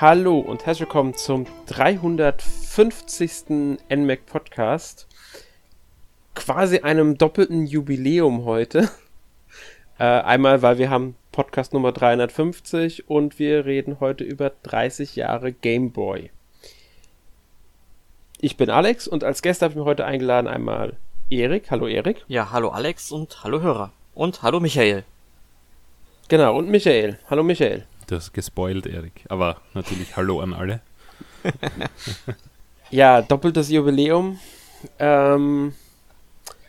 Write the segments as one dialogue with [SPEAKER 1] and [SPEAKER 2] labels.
[SPEAKER 1] Hallo und herzlich willkommen zum 350. NMAC Podcast. Quasi einem doppelten Jubiläum heute. Äh, einmal, weil wir haben Podcast Nummer 350 und wir reden heute über 30 Jahre Game Boy. Ich bin Alex und als Gäste habe ich mir heute eingeladen einmal Erik. Hallo Erik.
[SPEAKER 2] Ja, hallo Alex und hallo Hörer. Und hallo Michael.
[SPEAKER 1] Genau, und Michael. Hallo Michael.
[SPEAKER 3] Du hast gespoilt, Erik. Aber natürlich Hallo an alle.
[SPEAKER 1] ja, doppeltes Jubiläum. Ähm,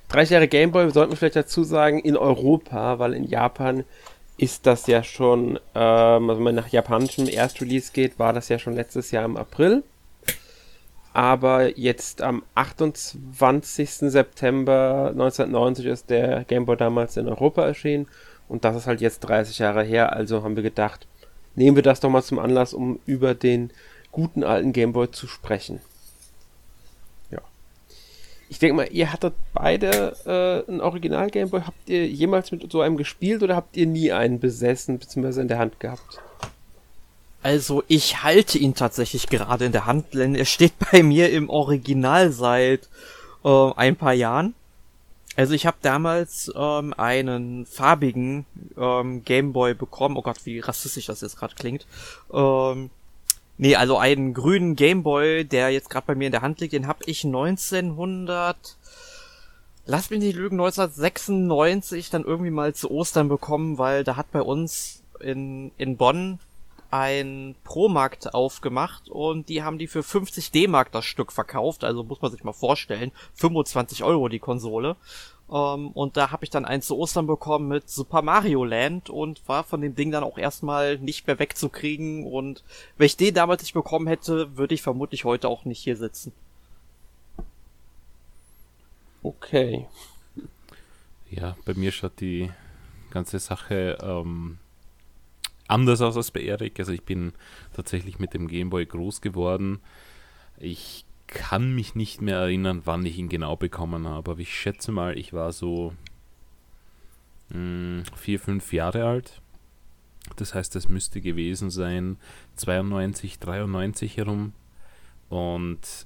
[SPEAKER 1] 30 Jahre Gameboy, sollten wir vielleicht dazu sagen, in Europa, weil in Japan ist das ja schon, ähm, also wenn man nach japanischem Erstrelease geht, war das ja schon letztes Jahr im April. Aber jetzt am 28. September 1990 ist der Gameboy damals in Europa erschienen und das ist halt jetzt 30 Jahre her, also haben wir gedacht, nehmen wir das doch mal zum Anlass, um über den guten alten Gameboy zu sprechen. Ja. Ich denke mal, ihr hattet beide äh, ein Original Gameboy. Habt ihr jemals mit so einem gespielt oder habt ihr nie einen besessen bzw. in der Hand gehabt?
[SPEAKER 2] Also ich halte ihn tatsächlich gerade in der Hand, denn er steht bei mir im Original seit äh, ein paar Jahren. Also ich habe damals ähm, einen farbigen ähm, Gameboy bekommen. Oh Gott, wie rassistisch das jetzt gerade klingt. Ähm, nee, also einen grünen Gameboy, der jetzt gerade bei mir in der Hand liegt, den habe ich 1900 Lass mich nicht lügen, 1996 dann irgendwie mal zu Ostern bekommen, weil da hat bei uns in, in Bonn ein Pro-Markt aufgemacht und die haben die für 50 D-Mark das Stück verkauft, also muss man sich mal vorstellen, 25 Euro die Konsole. Ähm, und da habe ich dann eins zu Ostern bekommen mit Super Mario Land und war von dem Ding dann auch erstmal nicht mehr wegzukriegen und wenn ich den damals nicht bekommen hätte, würde ich vermutlich heute auch nicht hier sitzen.
[SPEAKER 1] Okay.
[SPEAKER 3] Ja, bei mir schaut die ganze Sache ähm, anders aus als bei Erik. Also ich bin tatsächlich mit dem Gameboy groß geworden. Ich kann mich nicht mehr erinnern, wann ich ihn genau bekommen habe, aber ich schätze mal, ich war so mh, hm, vier, fünf Jahre alt. Das heißt, es müsste gewesen sein 92, 93 herum. Und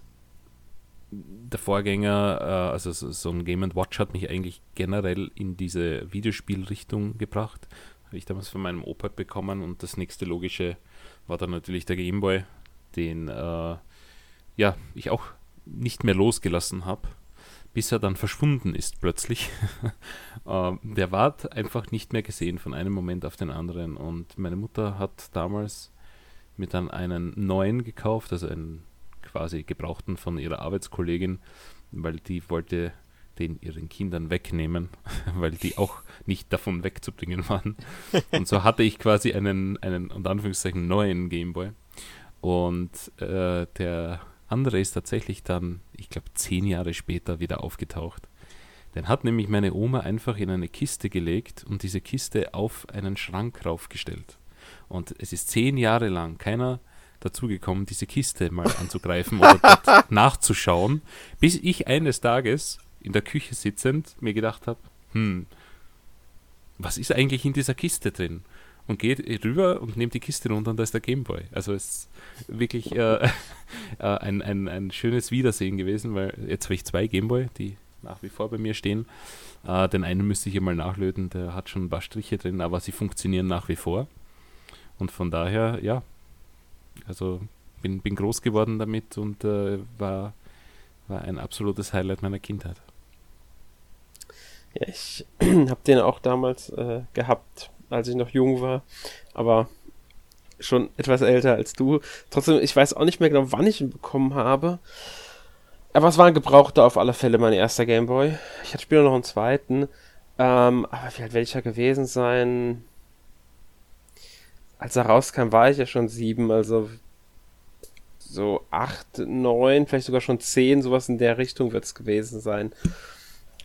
[SPEAKER 3] der Vorgänger, äh, also so ein Game Watch hat mich eigentlich generell in diese Videospielrichtung gebracht. Habe ich damals von meinem Opa bekommen und das nächste logische war dann natürlich der Game Boy, den äh, ja ich auch nicht mehr losgelassen habe, bis er dann verschwunden ist plötzlich. äh, der war einfach nicht mehr gesehen von einem Moment auf den anderen und meine Mutter hat damals mir dann einen neuen gekauft, also einen quasi gebrauchten von ihrer Arbeitskollegin, weil die wollte den ihren Kindern wegnehmen, weil die auch nicht davon wegzubringen waren. Und so hatte ich quasi einen, einen unter Anführungszeichen neuen Gameboy. Und äh, der andere ist tatsächlich dann, ich glaube, zehn Jahre später wieder aufgetaucht. Den hat nämlich meine Oma einfach in eine Kiste gelegt und diese Kiste auf einen Schrank raufgestellt. Und es ist zehn Jahre lang keiner dazugekommen, diese Kiste mal anzugreifen oder nachzuschauen, bis ich eines Tages in der Küche sitzend mir gedacht habe, hm, was ist eigentlich in dieser Kiste drin? Und geht rüber und nimmt die Kiste runter und da ist der Gameboy. Also es ist wirklich äh, äh, ein, ein, ein schönes Wiedersehen gewesen, weil jetzt habe ich zwei Gameboy, die nach wie vor bei mir stehen. Äh, den einen müsste ich mal nachlöten, der hat schon ein paar Striche drin, aber sie funktionieren nach wie vor. Und von daher, ja, also bin, bin groß geworden damit und äh, war, war ein absolutes Highlight meiner Kindheit.
[SPEAKER 1] Ja, ich habe den auch damals äh, gehabt, als ich noch jung war, aber schon etwas älter als du. Trotzdem, ich weiß auch nicht mehr genau, wann ich ihn bekommen habe. Aber es war ein gebrauchter auf alle Fälle, mein erster Gameboy. Ich hatte später noch einen zweiten. Ähm, aber wie alt ja gewesen sein? Als er rauskam, war ich ja schon sieben, also so acht, neun, vielleicht sogar schon zehn, sowas in der Richtung wird es gewesen sein.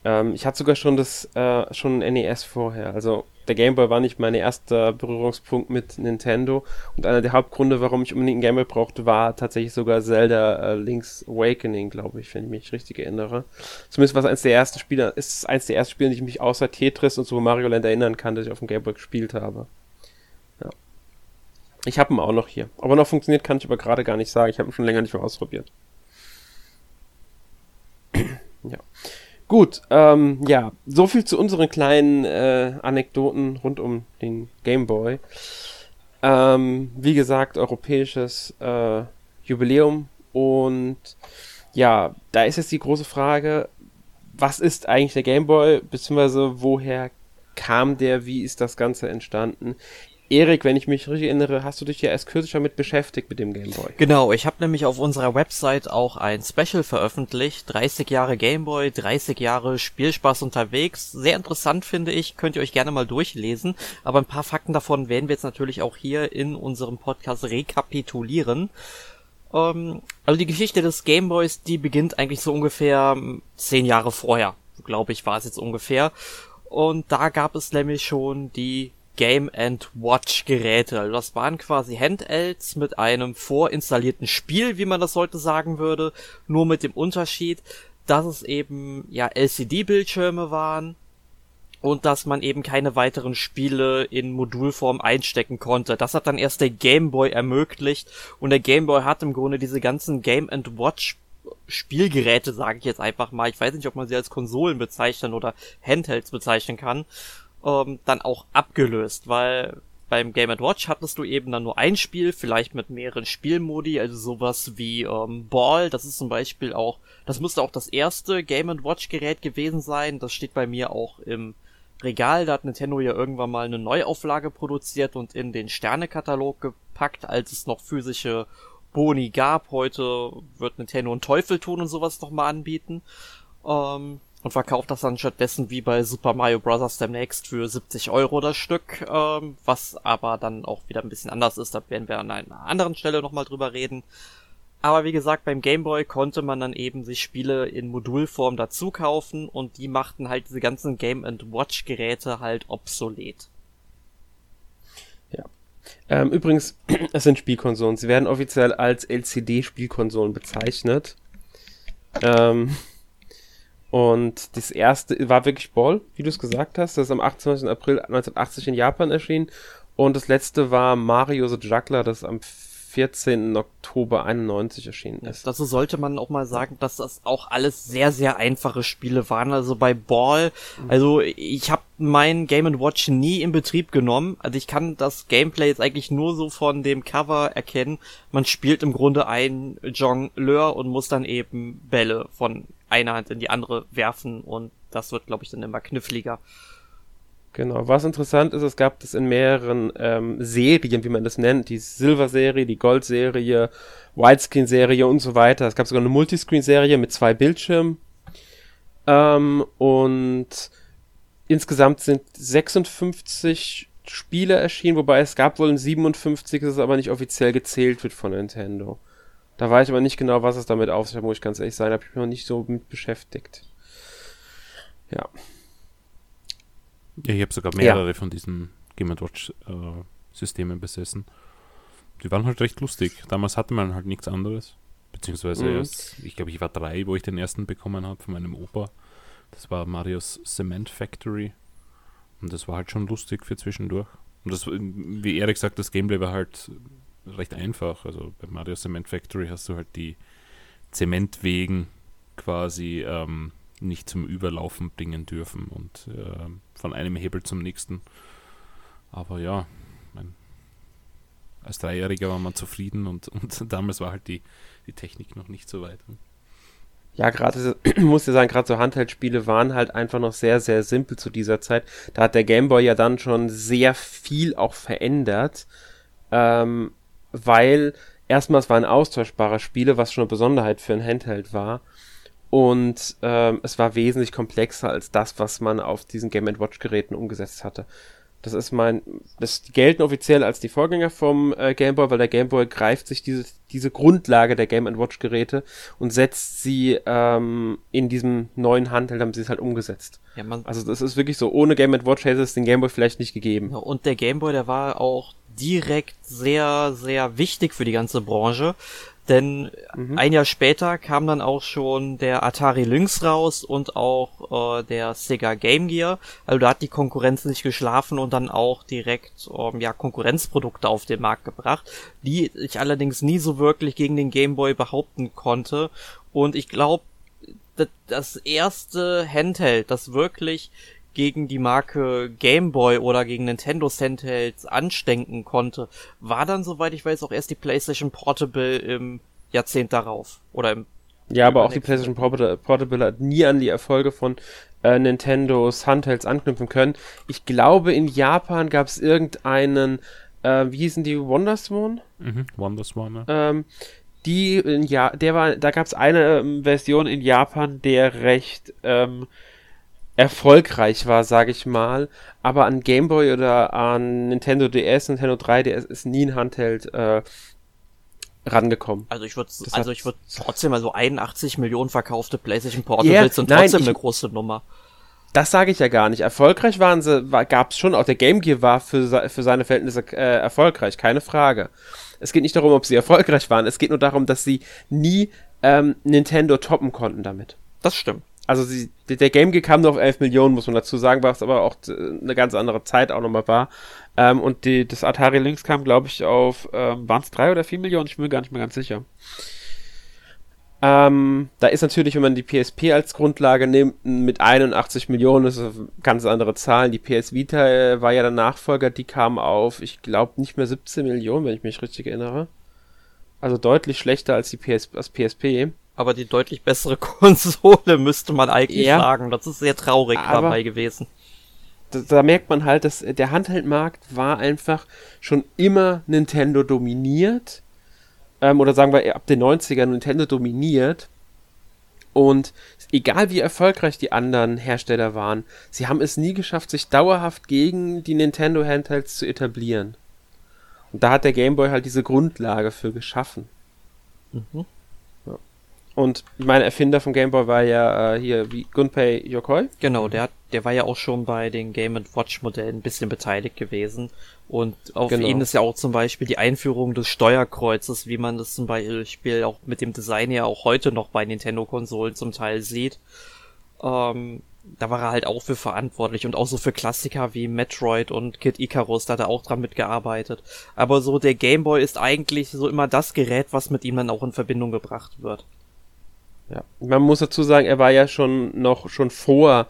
[SPEAKER 1] Ähm, ich hatte sogar schon das äh, schon NES vorher. Also der Game Boy war nicht mein erster Berührungspunkt mit Nintendo und einer der Hauptgründe, warum ich unbedingt einen Game Boy brauchte, war tatsächlich sogar Zelda äh, Link's Awakening, glaube ich, wenn ich mich richtig erinnere. Zumindest war es eins der ersten Spiele, ist es eins der ersten Spiele, die ich mich außer Tetris und Super Mario Land erinnern kann, dass ich auf dem Game Boy gespielt habe. Ja. Ich habe ihn auch noch hier. Aber noch funktioniert, kann ich aber gerade gar nicht sagen. Ich habe ihn schon länger nicht mehr ausprobiert. ja. Gut, ähm, ja, so viel zu unseren kleinen äh, Anekdoten rund um den Game Boy. Ähm, wie gesagt, europäisches äh, Jubiläum und ja, da ist jetzt die große Frage, was ist eigentlich der Game Boy, beziehungsweise woher kam der, wie ist das Ganze entstanden? Erik, wenn ich mich richtig erinnere, hast du dich ja erst kürzlich damit beschäftigt mit dem Game Boy.
[SPEAKER 2] Genau, ich habe nämlich auf unserer Website auch ein Special veröffentlicht. 30 Jahre Game Boy, 30 Jahre Spielspaß unterwegs. Sehr interessant finde ich, könnt ihr euch gerne mal durchlesen. Aber ein paar Fakten davon werden wir jetzt natürlich auch hier in unserem Podcast rekapitulieren. Ähm, also die Geschichte des Game Boys, die beginnt eigentlich so ungefähr ähm, zehn Jahre vorher, glaube ich, war es jetzt ungefähr. Und da gab es nämlich schon die Game Watch Geräte. Also das waren quasi Handhelds mit einem vorinstallierten Spiel, wie man das heute sagen würde, nur mit dem Unterschied, dass es eben ja LCD-Bildschirme waren und dass man eben keine weiteren Spiele in Modulform einstecken konnte. Das hat dann erst der Game Boy ermöglicht und der Game Boy hat im Grunde diese ganzen Game Watch Spielgeräte, sage ich jetzt einfach mal. Ich weiß nicht, ob man sie als Konsolen bezeichnen oder Handhelds bezeichnen kann ähm, dann auch abgelöst, weil beim Game Watch hattest du eben dann nur ein Spiel, vielleicht mit mehreren Spielmodi, also sowas wie ähm, Ball, das ist zum Beispiel auch, das müsste auch das erste Game Watch Gerät gewesen sein, das steht bei mir auch im Regal, da hat Nintendo ja irgendwann mal eine Neuauflage produziert und in den Sternekatalog gepackt, als es noch physische Boni gab. Heute wird Nintendo einen Teufel tun und sowas nochmal anbieten. Ähm, und verkauft das dann stattdessen wie bei Super Mario Bros. demnächst für 70 Euro das Stück, ähm, was aber dann auch wieder ein bisschen anders ist, da werden wir an einer anderen Stelle nochmal drüber reden. Aber wie gesagt, beim Game Boy konnte man dann eben sich Spiele in Modulform dazu kaufen und die machten halt diese ganzen Game Watch Geräte halt obsolet.
[SPEAKER 1] Ja. Ähm, übrigens, es sind Spielkonsolen. Sie werden offiziell als LCD-Spielkonsolen bezeichnet. Ähm, und das erste war wirklich Ball, wie du es gesagt hast. Das ist am 28. April 1980 in Japan erschienen. Und das letzte war Mario the Juggler, das am 14. Oktober 91 erschienen ist.
[SPEAKER 2] Dazu sollte man auch mal sagen, dass das auch alles sehr, sehr einfache Spiele waren. Also bei Ball, also ich habe mein Game Watch nie in Betrieb genommen. Also ich kann das Gameplay jetzt eigentlich nur so von dem Cover erkennen. Man spielt im Grunde ein Jongleur und muss dann eben Bälle von einer Hand in die andere werfen und das wird, glaube ich, dann immer kniffliger.
[SPEAKER 1] Genau, was interessant ist, es gab das in mehreren ähm, Serien, wie man das nennt, die Silver-Serie, die Gold-Serie, Widescreen-Serie und so weiter. Es gab sogar eine Multiscreen-Serie mit zwei Bildschirmen. Ähm, und insgesamt sind 56 Spiele erschienen, wobei es gab wohl ein 57, das aber nicht offiziell gezählt wird von Nintendo. Da weiß ich aber nicht genau, was es damit auf sich hat, muss ich ganz ehrlich sein. Da habe ich mich noch nicht so mit beschäftigt. Ja.
[SPEAKER 3] Ja, ich habe sogar mehrere ja. von diesen Game Watch äh, besessen. Die waren halt recht lustig. Damals hatte man halt nichts anderes. Beziehungsweise mhm. erst, ich glaube, ich war drei, wo ich den ersten bekommen habe von meinem Opa. Das war Marios Cement Factory. Und das war halt schon lustig für zwischendurch. Und das, wie Erik sagt, das Gameplay war halt recht einfach. Also bei Mario Cement Factory hast du halt die Zementwegen quasi ähm, nicht zum Überlaufen bringen dürfen und äh, von einem Hebel zum nächsten. Aber ja, mein, als Dreijähriger war man zufrieden und, und damals war halt die, die Technik noch nicht so weit.
[SPEAKER 1] Ja, gerade, muss ich sagen, gerade so Handheldspiele waren halt einfach noch sehr, sehr simpel zu dieser Zeit. Da hat der Gameboy ja dann schon sehr viel auch verändert. Ähm, weil erstmals waren austauschbare Spiele, was schon eine Besonderheit für ein Handheld war. Und ähm, es war wesentlich komplexer als das, was man auf diesen Game Watch Geräten umgesetzt hatte. Das ist mein, das gelten offiziell als die Vorgänger vom äh, Game Boy, weil der Game Boy greift sich diese, diese Grundlage der Game Watch Geräte und setzt sie ähm, in diesem neuen Handheld, haben sie es halt umgesetzt. Ja, man also das ist wirklich so, ohne Game Watch hätte es den Game Boy vielleicht nicht gegeben.
[SPEAKER 2] Ja, und der Game Boy, der war auch direkt sehr, sehr wichtig für die ganze Branche. Denn mhm. ein Jahr später kam dann auch schon der Atari Lynx raus und auch äh, der Sega Game Gear. Also da hat die Konkurrenz nicht geschlafen und dann auch direkt ähm, ja Konkurrenzprodukte auf den Markt gebracht, die ich allerdings nie so wirklich gegen den Game Boy behaupten konnte. Und ich glaube, das erste Handheld, das wirklich gegen die Marke Game Boy oder gegen Nintendo Handhelds anstenken konnte, war dann, soweit ich weiß, auch erst die PlayStation Portable im Jahrzehnt darauf. Oder im
[SPEAKER 1] ja, aber auch die PlayStation Portable hat nie an die Erfolge von äh, Nintendos Handhelds anknüpfen können. Ich glaube, in Japan gab es irgendeinen, äh, wie hießen die, Wonderswan?
[SPEAKER 3] Mhm, Wonderswan,
[SPEAKER 1] ja. Ähm, die in ja der war da gab es eine ähm, Version in Japan der recht ähm, erfolgreich war, sage ich mal. Aber an Game Boy oder an Nintendo DS, Nintendo 3DS ist nie ein Handheld äh, rangekommen.
[SPEAKER 2] Also ich würde also ich würde trotzdem also 81 Millionen verkaufte PlayStation Portables yeah, sind trotzdem nein, ich, eine große Nummer.
[SPEAKER 1] Das sage ich ja gar nicht. Erfolgreich waren sie, war, gab es schon. Auch der Game Gear war für, für seine Verhältnisse äh, erfolgreich, keine Frage. Es geht nicht darum, ob sie erfolgreich waren. Es geht nur darum, dass sie nie ähm, Nintendo toppen konnten damit.
[SPEAKER 2] Das stimmt
[SPEAKER 1] also sie, der Game Gear kam nur auf 11 Millionen, muss man dazu sagen, was aber auch eine ganz andere Zeit auch nochmal war. Ähm, und die, das Atari Lynx kam, glaube ich, auf, ähm, waren es 3 oder 4 Millionen? Ich bin mir gar nicht mehr ganz sicher. Ähm, da ist natürlich, wenn man die PSP als Grundlage nimmt, mit 81 Millionen, das ist ganz andere Zahlen. Die PS Vita äh, war ja der Nachfolger, die kam auf, ich glaube, nicht mehr 17 Millionen, wenn ich mich richtig erinnere. Also deutlich schlechter als die PS, als PSP
[SPEAKER 2] aber die deutlich bessere Konsole, müsste man eigentlich ja, sagen. Das ist sehr traurig dabei gewesen.
[SPEAKER 1] Da, da, merkt man halt, dass der Handheldmarkt war einfach schon immer Nintendo dominiert. Ähm, oder sagen wir ab den 90ern Nintendo dominiert. Und egal wie erfolgreich die anderen Hersteller waren, sie haben es nie geschafft, sich dauerhaft gegen die Nintendo Handhelds zu etablieren. Und da hat der Game Boy halt diese Grundlage für geschaffen. Mhm. Und mein Erfinder vom Game Boy war ja äh, hier wie Gunpei Yokoi.
[SPEAKER 2] Genau, der hat, der war ja auch schon bei den Game Watch Modellen ein bisschen beteiligt gewesen. Und auf genau. ihn ist ja auch zum Beispiel die Einführung des Steuerkreuzes, wie man das zum Beispiel auch mit dem Design ja auch heute noch bei Nintendo-Konsolen zum Teil sieht. Ähm, da war er halt auch für verantwortlich und auch so für Klassiker wie Metroid und Kid Icarus, da hat er auch dran mitgearbeitet. Aber so der Game Boy ist eigentlich so immer das Gerät, was mit ihm dann auch in Verbindung gebracht wird.
[SPEAKER 1] Ja, man muss dazu sagen, er war ja schon noch schon vor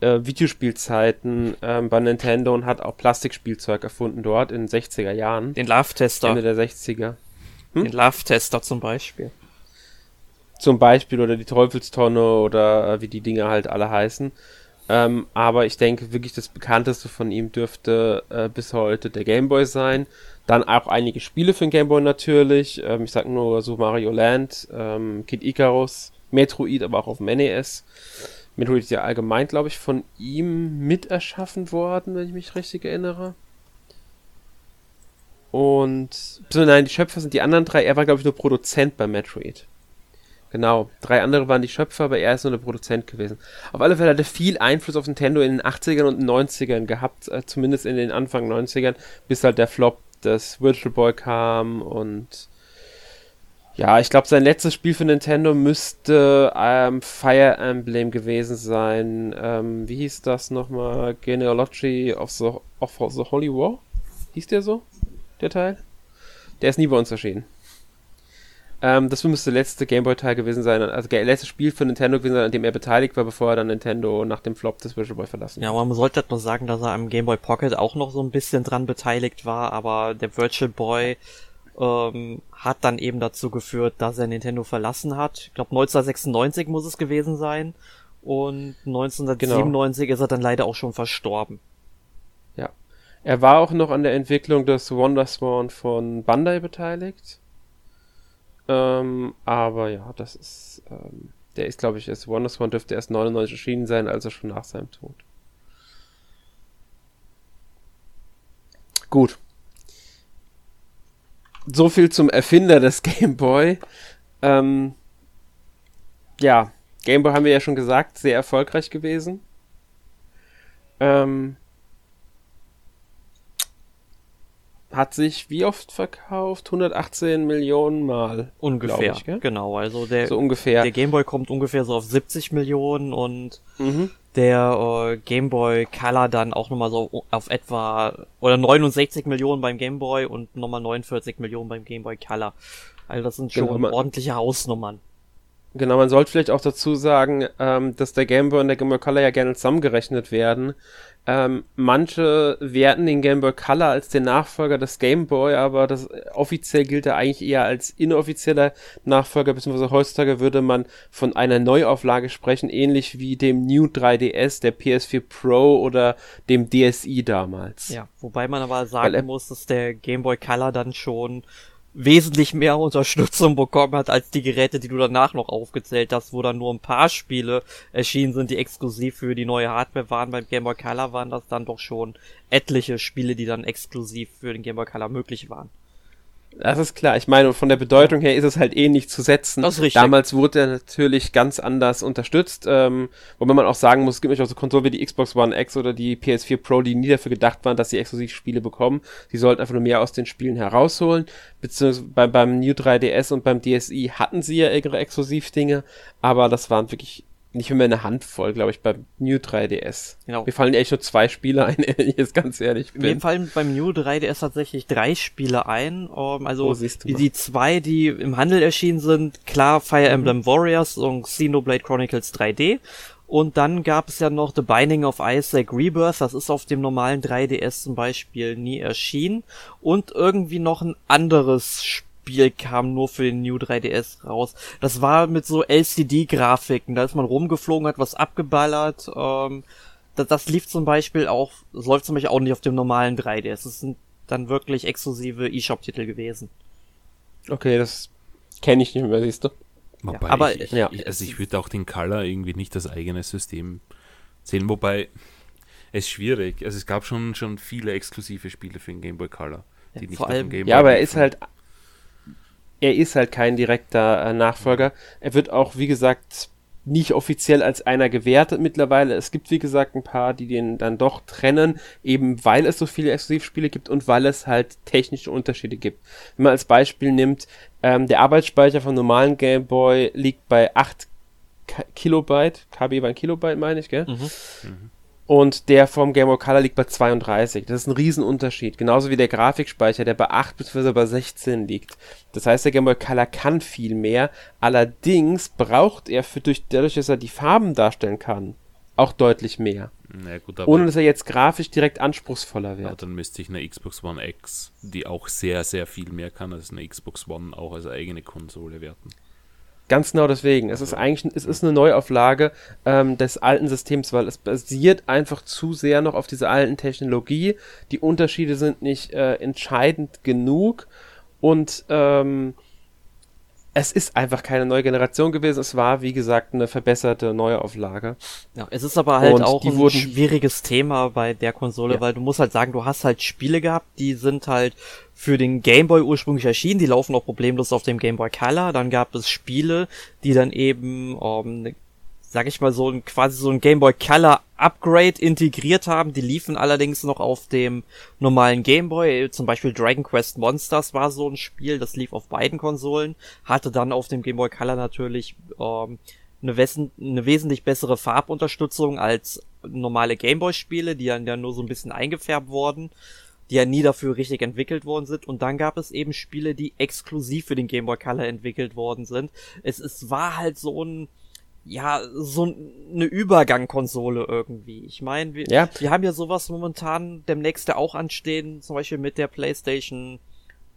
[SPEAKER 1] äh, Videospielzeiten ähm, bei Nintendo und hat auch Plastikspielzeug erfunden dort in den 60er Jahren.
[SPEAKER 2] Den Love-Tester.
[SPEAKER 1] Ende der 60er.
[SPEAKER 2] Hm? Den Love-Tester zum Beispiel.
[SPEAKER 1] Zum Beispiel oder die Teufelstonne oder äh, wie die Dinge halt alle heißen. Ähm, aber ich denke wirklich das bekannteste von ihm dürfte äh, bis heute der Gameboy sein. Dann auch einige Spiele für den Gameboy natürlich. Ähm, ich sag nur Super Mario Land, ähm, Kid Icarus, Metroid, aber auch auf dem NES. Metroid ist ja allgemein, glaube ich, von ihm mit erschaffen worden, wenn ich mich richtig erinnere. Und, nein, die Schöpfer sind die anderen drei. Er war, glaube ich, nur Produzent bei Metroid. Genau, drei andere waren die Schöpfer, aber er ist nur der Produzent gewesen. Auf alle Fälle hat er viel Einfluss auf Nintendo in den 80ern und 90ern gehabt, äh, zumindest in den Anfang 90ern, bis halt der Flop des Virtual Boy kam und ja, ich glaube, sein letztes Spiel für Nintendo müsste ähm, Fire Emblem gewesen sein. Ähm, wie hieß das nochmal? Genealogy of the, of the Holy War? Hieß der so? Der Teil? Der ist nie bei uns erschienen. Ähm, das müsste der letzte Gameboy-Teil gewesen sein, also der letzte Spiel für Nintendo gewesen sein, an dem er beteiligt war, bevor er dann Nintendo nach dem Flop des Virtual Boy verlassen
[SPEAKER 2] Ja, man sollte halt noch sagen, dass er am Game Boy Pocket auch noch so ein bisschen dran beteiligt war, aber der Virtual Boy ähm, hat dann eben dazu geführt, dass er Nintendo verlassen hat. Ich glaube 1996 muss es gewesen sein. Und 1997 genau. ist er dann leider auch schon verstorben.
[SPEAKER 1] Ja. Er war auch noch an der Entwicklung des Wonderswan von Bandai beteiligt. Ähm, aber ja, das ist, ähm, der ist, glaube ich, erst Wonderswan dürfte erst 99 erschienen sein, also schon nach seinem Tod. Gut so viel zum Erfinder des Game Boy. Ähm, ja, Game Boy haben wir ja schon gesagt, sehr erfolgreich gewesen. Ähm, hat sich wie oft verkauft? 118 Millionen Mal.
[SPEAKER 2] Ungefähr.
[SPEAKER 1] Ich, gell?
[SPEAKER 2] genau, also der,
[SPEAKER 1] so ungefähr.
[SPEAKER 2] der Game Boy kommt ungefähr so auf 70 Millionen und mhm. der äh, Game Boy Color dann auch nochmal so auf etwa oder 69 Millionen beim Game Boy und nochmal 49 Millionen beim Game Boy Color. Also das sind schon genau, ordentliche Hausnummern.
[SPEAKER 1] Genau, man sollte vielleicht auch dazu sagen, ähm, dass der Game Boy und der Game Boy Color ja gerne zusammengerechnet werden. Ähm, manche werten den Game Boy Color als den Nachfolger des Game Boy, aber das offiziell gilt er eigentlich eher als inoffizieller Nachfolger, beziehungsweise heutzutage würde man von einer Neuauflage sprechen, ähnlich wie dem New 3DS, der PS4 Pro oder dem DSi damals.
[SPEAKER 2] Ja, wobei man aber sagen muss, dass der Game Boy Color dann schon wesentlich mehr Unterstützung bekommen hat als die Geräte, die du danach noch aufgezählt hast, wo dann nur ein paar Spiele erschienen sind, die exklusiv für die neue Hardware waren. Beim Game Boy Color waren das dann doch schon etliche Spiele, die dann exklusiv für den Game Boy Color möglich waren.
[SPEAKER 1] Das ist klar. Ich meine, von der Bedeutung her ist es halt eh nicht zu setzen.
[SPEAKER 2] Das ist richtig.
[SPEAKER 1] Damals wurde er natürlich ganz anders unterstützt. Ähm, wobei man auch sagen muss, es gibt natürlich auch so Konsolen wie die Xbox One X oder die PS4 Pro, die nie dafür gedacht waren, dass sie exklusiv Spiele bekommen. Sie sollten einfach nur mehr aus den Spielen herausholen. Beziehungsweise bei, beim New 3DS und beim DSi hatten sie ja ihre Exklusivdinge, aber das waren wirklich nicht mehr eine Handvoll, glaube ich, beim New 3DS. Genau. Mir fallen echt nur zwei Spiele ein, wenn ich jetzt ganz ehrlich
[SPEAKER 2] bin. Mir fallen beim New 3DS tatsächlich drei Spiele ein. Um, ähm, also oh, die, die, zwei, die im Handel erschienen sind, klar Fire Emblem mhm. Warriors und Xenoblade Chronicles 3D. Und dann gab es ja noch The Binding of Isaac Rebirth, das ist auf dem normalen 3DS zum Beispiel nie erschienen. Und irgendwie noch ein anderes Spiel Spiel kam nur für den New 3DS raus. Das war mit so LCD-Grafiken, da ist man rumgeflogen, hat was abgeballert. Ähm, das, das lief zum Beispiel auch, das läuft zum Beispiel auch nicht auf dem normalen 3DS. Das sind dann wirklich exklusive eShop-Titel gewesen.
[SPEAKER 1] Okay, das kenne ich nicht mehr, siehst du.
[SPEAKER 3] Wobei ja, aber ich, ja. also ich würde auch den Color irgendwie nicht das eigene System sehen, wobei es ist schwierig. Also es gab schon, schon viele exklusive Spiele für den Game Boy Color.
[SPEAKER 1] Die ja, nicht vor allem, ja, aber er ist halt er ist halt kein direkter äh, Nachfolger. Er wird auch, wie gesagt, nicht offiziell als einer gewertet mittlerweile. Es gibt, wie gesagt, ein paar, die den dann doch trennen, eben weil es so viele Exklusivspiele gibt und weil es halt technische Unterschiede gibt. Wenn man als Beispiel nimmt, ähm, der Arbeitsspeicher vom normalen Game Boy liegt bei 8 K Kilobyte, KB war ein Kilobyte, meine ich, gell? Mhm. Mhm und der vom Game Boy Color liegt bei 32. Das ist ein Riesenunterschied. Genauso wie der Grafikspeicher, der bei 8 bzw. bei 16 liegt. Das heißt, der Game Boy Color kann viel mehr. Allerdings braucht er für, durch, dadurch, dass er die Farben darstellen kann, auch deutlich mehr.
[SPEAKER 3] Na gut,
[SPEAKER 1] Ohne dass er jetzt grafisch direkt anspruchsvoller wird. Ja,
[SPEAKER 3] dann müsste ich eine Xbox One X, die auch sehr, sehr viel mehr kann als eine Xbox One, auch als eigene Konsole werten.
[SPEAKER 1] Ganz genau deswegen. Es ist eigentlich es ist eine Neuauflage ähm, des alten Systems, weil es basiert einfach zu sehr noch auf dieser alten Technologie. Die Unterschiede sind nicht äh, entscheidend genug und ähm, es ist einfach keine neue Generation gewesen. Es war, wie gesagt, eine verbesserte Neuauflage.
[SPEAKER 2] Ja, es ist aber halt und auch ein schwieriges Thema bei der Konsole, ja. weil du musst halt sagen, du hast halt Spiele gehabt, die sind halt für den Game Boy ursprünglich erschienen, die laufen auch problemlos auf dem Game Boy Color. Dann gab es Spiele, die dann eben, ähm, sag ich mal so ein quasi so ein Game Boy Color Upgrade integriert haben. Die liefen allerdings noch auf dem normalen Game Boy. Zum Beispiel Dragon Quest Monsters war so ein Spiel, das lief auf beiden Konsolen, hatte dann auf dem Game Boy Color natürlich ähm, eine, wes eine wesentlich bessere Farbunterstützung als normale Gameboy-Spiele, die dann ja nur so ein bisschen eingefärbt wurden die ja nie dafür richtig entwickelt worden sind. Und dann gab es eben Spiele, die exklusiv für den Game Boy Color entwickelt worden sind. Es, es war halt so ein, ja, so eine Übergangkonsole irgendwie. Ich meine, wir, ja. wir haben ja sowas momentan demnächst ja auch anstehen, zum Beispiel mit der PlayStation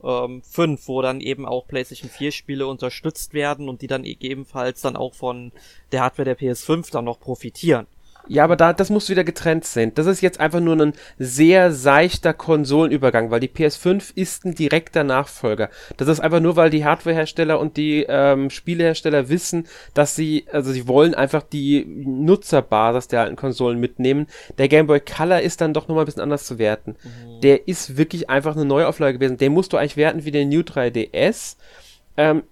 [SPEAKER 2] ähm, 5, wo dann eben auch PlayStation 4 Spiele unterstützt werden und die dann ebenfalls dann auch von der Hardware der PS5 dann noch profitieren.
[SPEAKER 1] Ja, aber da, das muss wieder getrennt sein. Das ist jetzt einfach nur ein sehr seichter Konsolenübergang, weil die PS5 ist ein direkter Nachfolger. Das ist einfach nur, weil die Hardwarehersteller und die ähm, Spielehersteller wissen, dass sie, also sie wollen einfach die Nutzerbasis der alten Konsolen mitnehmen. Der Game Boy Color ist dann doch nochmal ein bisschen anders zu werten. Mhm. Der ist wirklich einfach eine Neuauflage gewesen. Den musst du eigentlich werten wie den New 3DS. Ähm,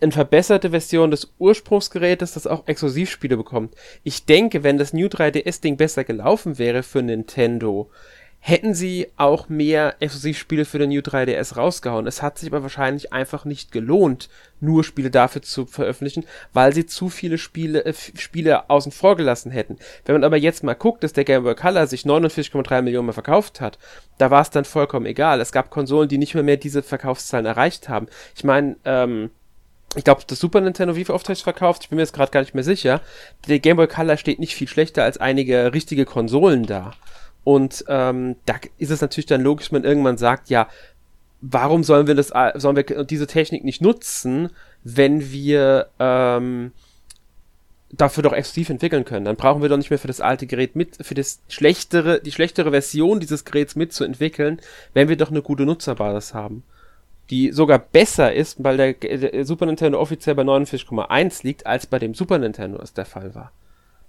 [SPEAKER 1] eine verbesserte Version des Ursprungsgerätes, das auch Exklusivspiele bekommt. Ich denke, wenn das New 3DS-Ding besser gelaufen wäre für Nintendo, hätten sie auch mehr Exklusivspiele für den New 3DS rausgehauen. Es hat sich aber wahrscheinlich einfach nicht gelohnt, nur Spiele dafür zu veröffentlichen, weil sie zu viele Spiele, äh, Spiele außen vor gelassen hätten. Wenn man aber jetzt mal guckt, dass der Game Boy Color sich 49,3 Millionen mal verkauft hat, da war es dann vollkommen egal. Es gab Konsolen, die nicht mehr, mehr diese Verkaufszahlen erreicht haben. Ich meine, ähm, ich glaube, das Super Nintendo, wie viel oft hat verkauft? Ich bin mir jetzt gerade gar nicht mehr sicher. Der Game Boy Color steht nicht viel schlechter als einige richtige Konsolen da. Und ähm, da ist es natürlich dann logisch, wenn man irgendwann sagt, ja, warum sollen wir das, sollen wir diese Technik nicht nutzen, wenn wir ähm, dafür doch exklusiv entwickeln können? Dann brauchen wir doch nicht mehr für das alte Gerät mit, für das schlechtere, die schlechtere Version dieses Geräts mitzuentwickeln, wenn wir doch eine gute Nutzerbasis haben. Die sogar besser ist, weil der, der Super Nintendo offiziell bei 49,1 liegt, als bei dem Super Nintendo es der Fall war.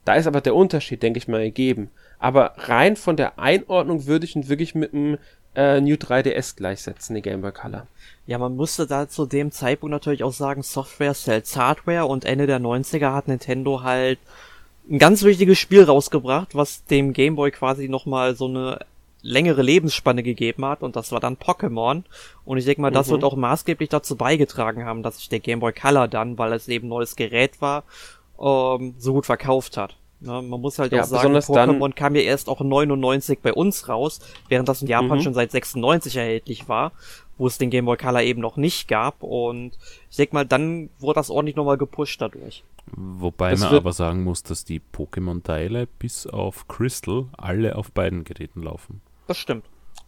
[SPEAKER 1] Da ist aber der Unterschied, denke ich mal, gegeben. Aber rein von der Einordnung würde ich ihn wirklich mit dem äh, New 3DS gleichsetzen, die Game Boy Color.
[SPEAKER 2] Ja, man musste da zu dem Zeitpunkt natürlich auch sagen, Software sells Hardware und Ende der 90er hat Nintendo halt ein ganz wichtiges Spiel rausgebracht, was dem Game Boy quasi nochmal so eine längere Lebensspanne gegeben hat und das war dann Pokémon und ich denke mal, das mhm. wird auch maßgeblich dazu beigetragen haben, dass sich der Game Boy Color dann, weil es eben neues Gerät war, ähm, so gut verkauft hat. Ja, man muss halt ja, auch sagen, Pokémon kam ja erst auch 99 bei uns raus, während das in Japan mhm. schon seit 96 erhältlich war, wo es den Game Boy Color eben noch nicht gab. Und ich denke mal, dann wurde das ordentlich nochmal gepusht dadurch.
[SPEAKER 3] Wobei das man aber sagen muss, dass die Pokémon-Teile bis auf Crystal alle auf beiden Geräten laufen.
[SPEAKER 2] Das stimmt.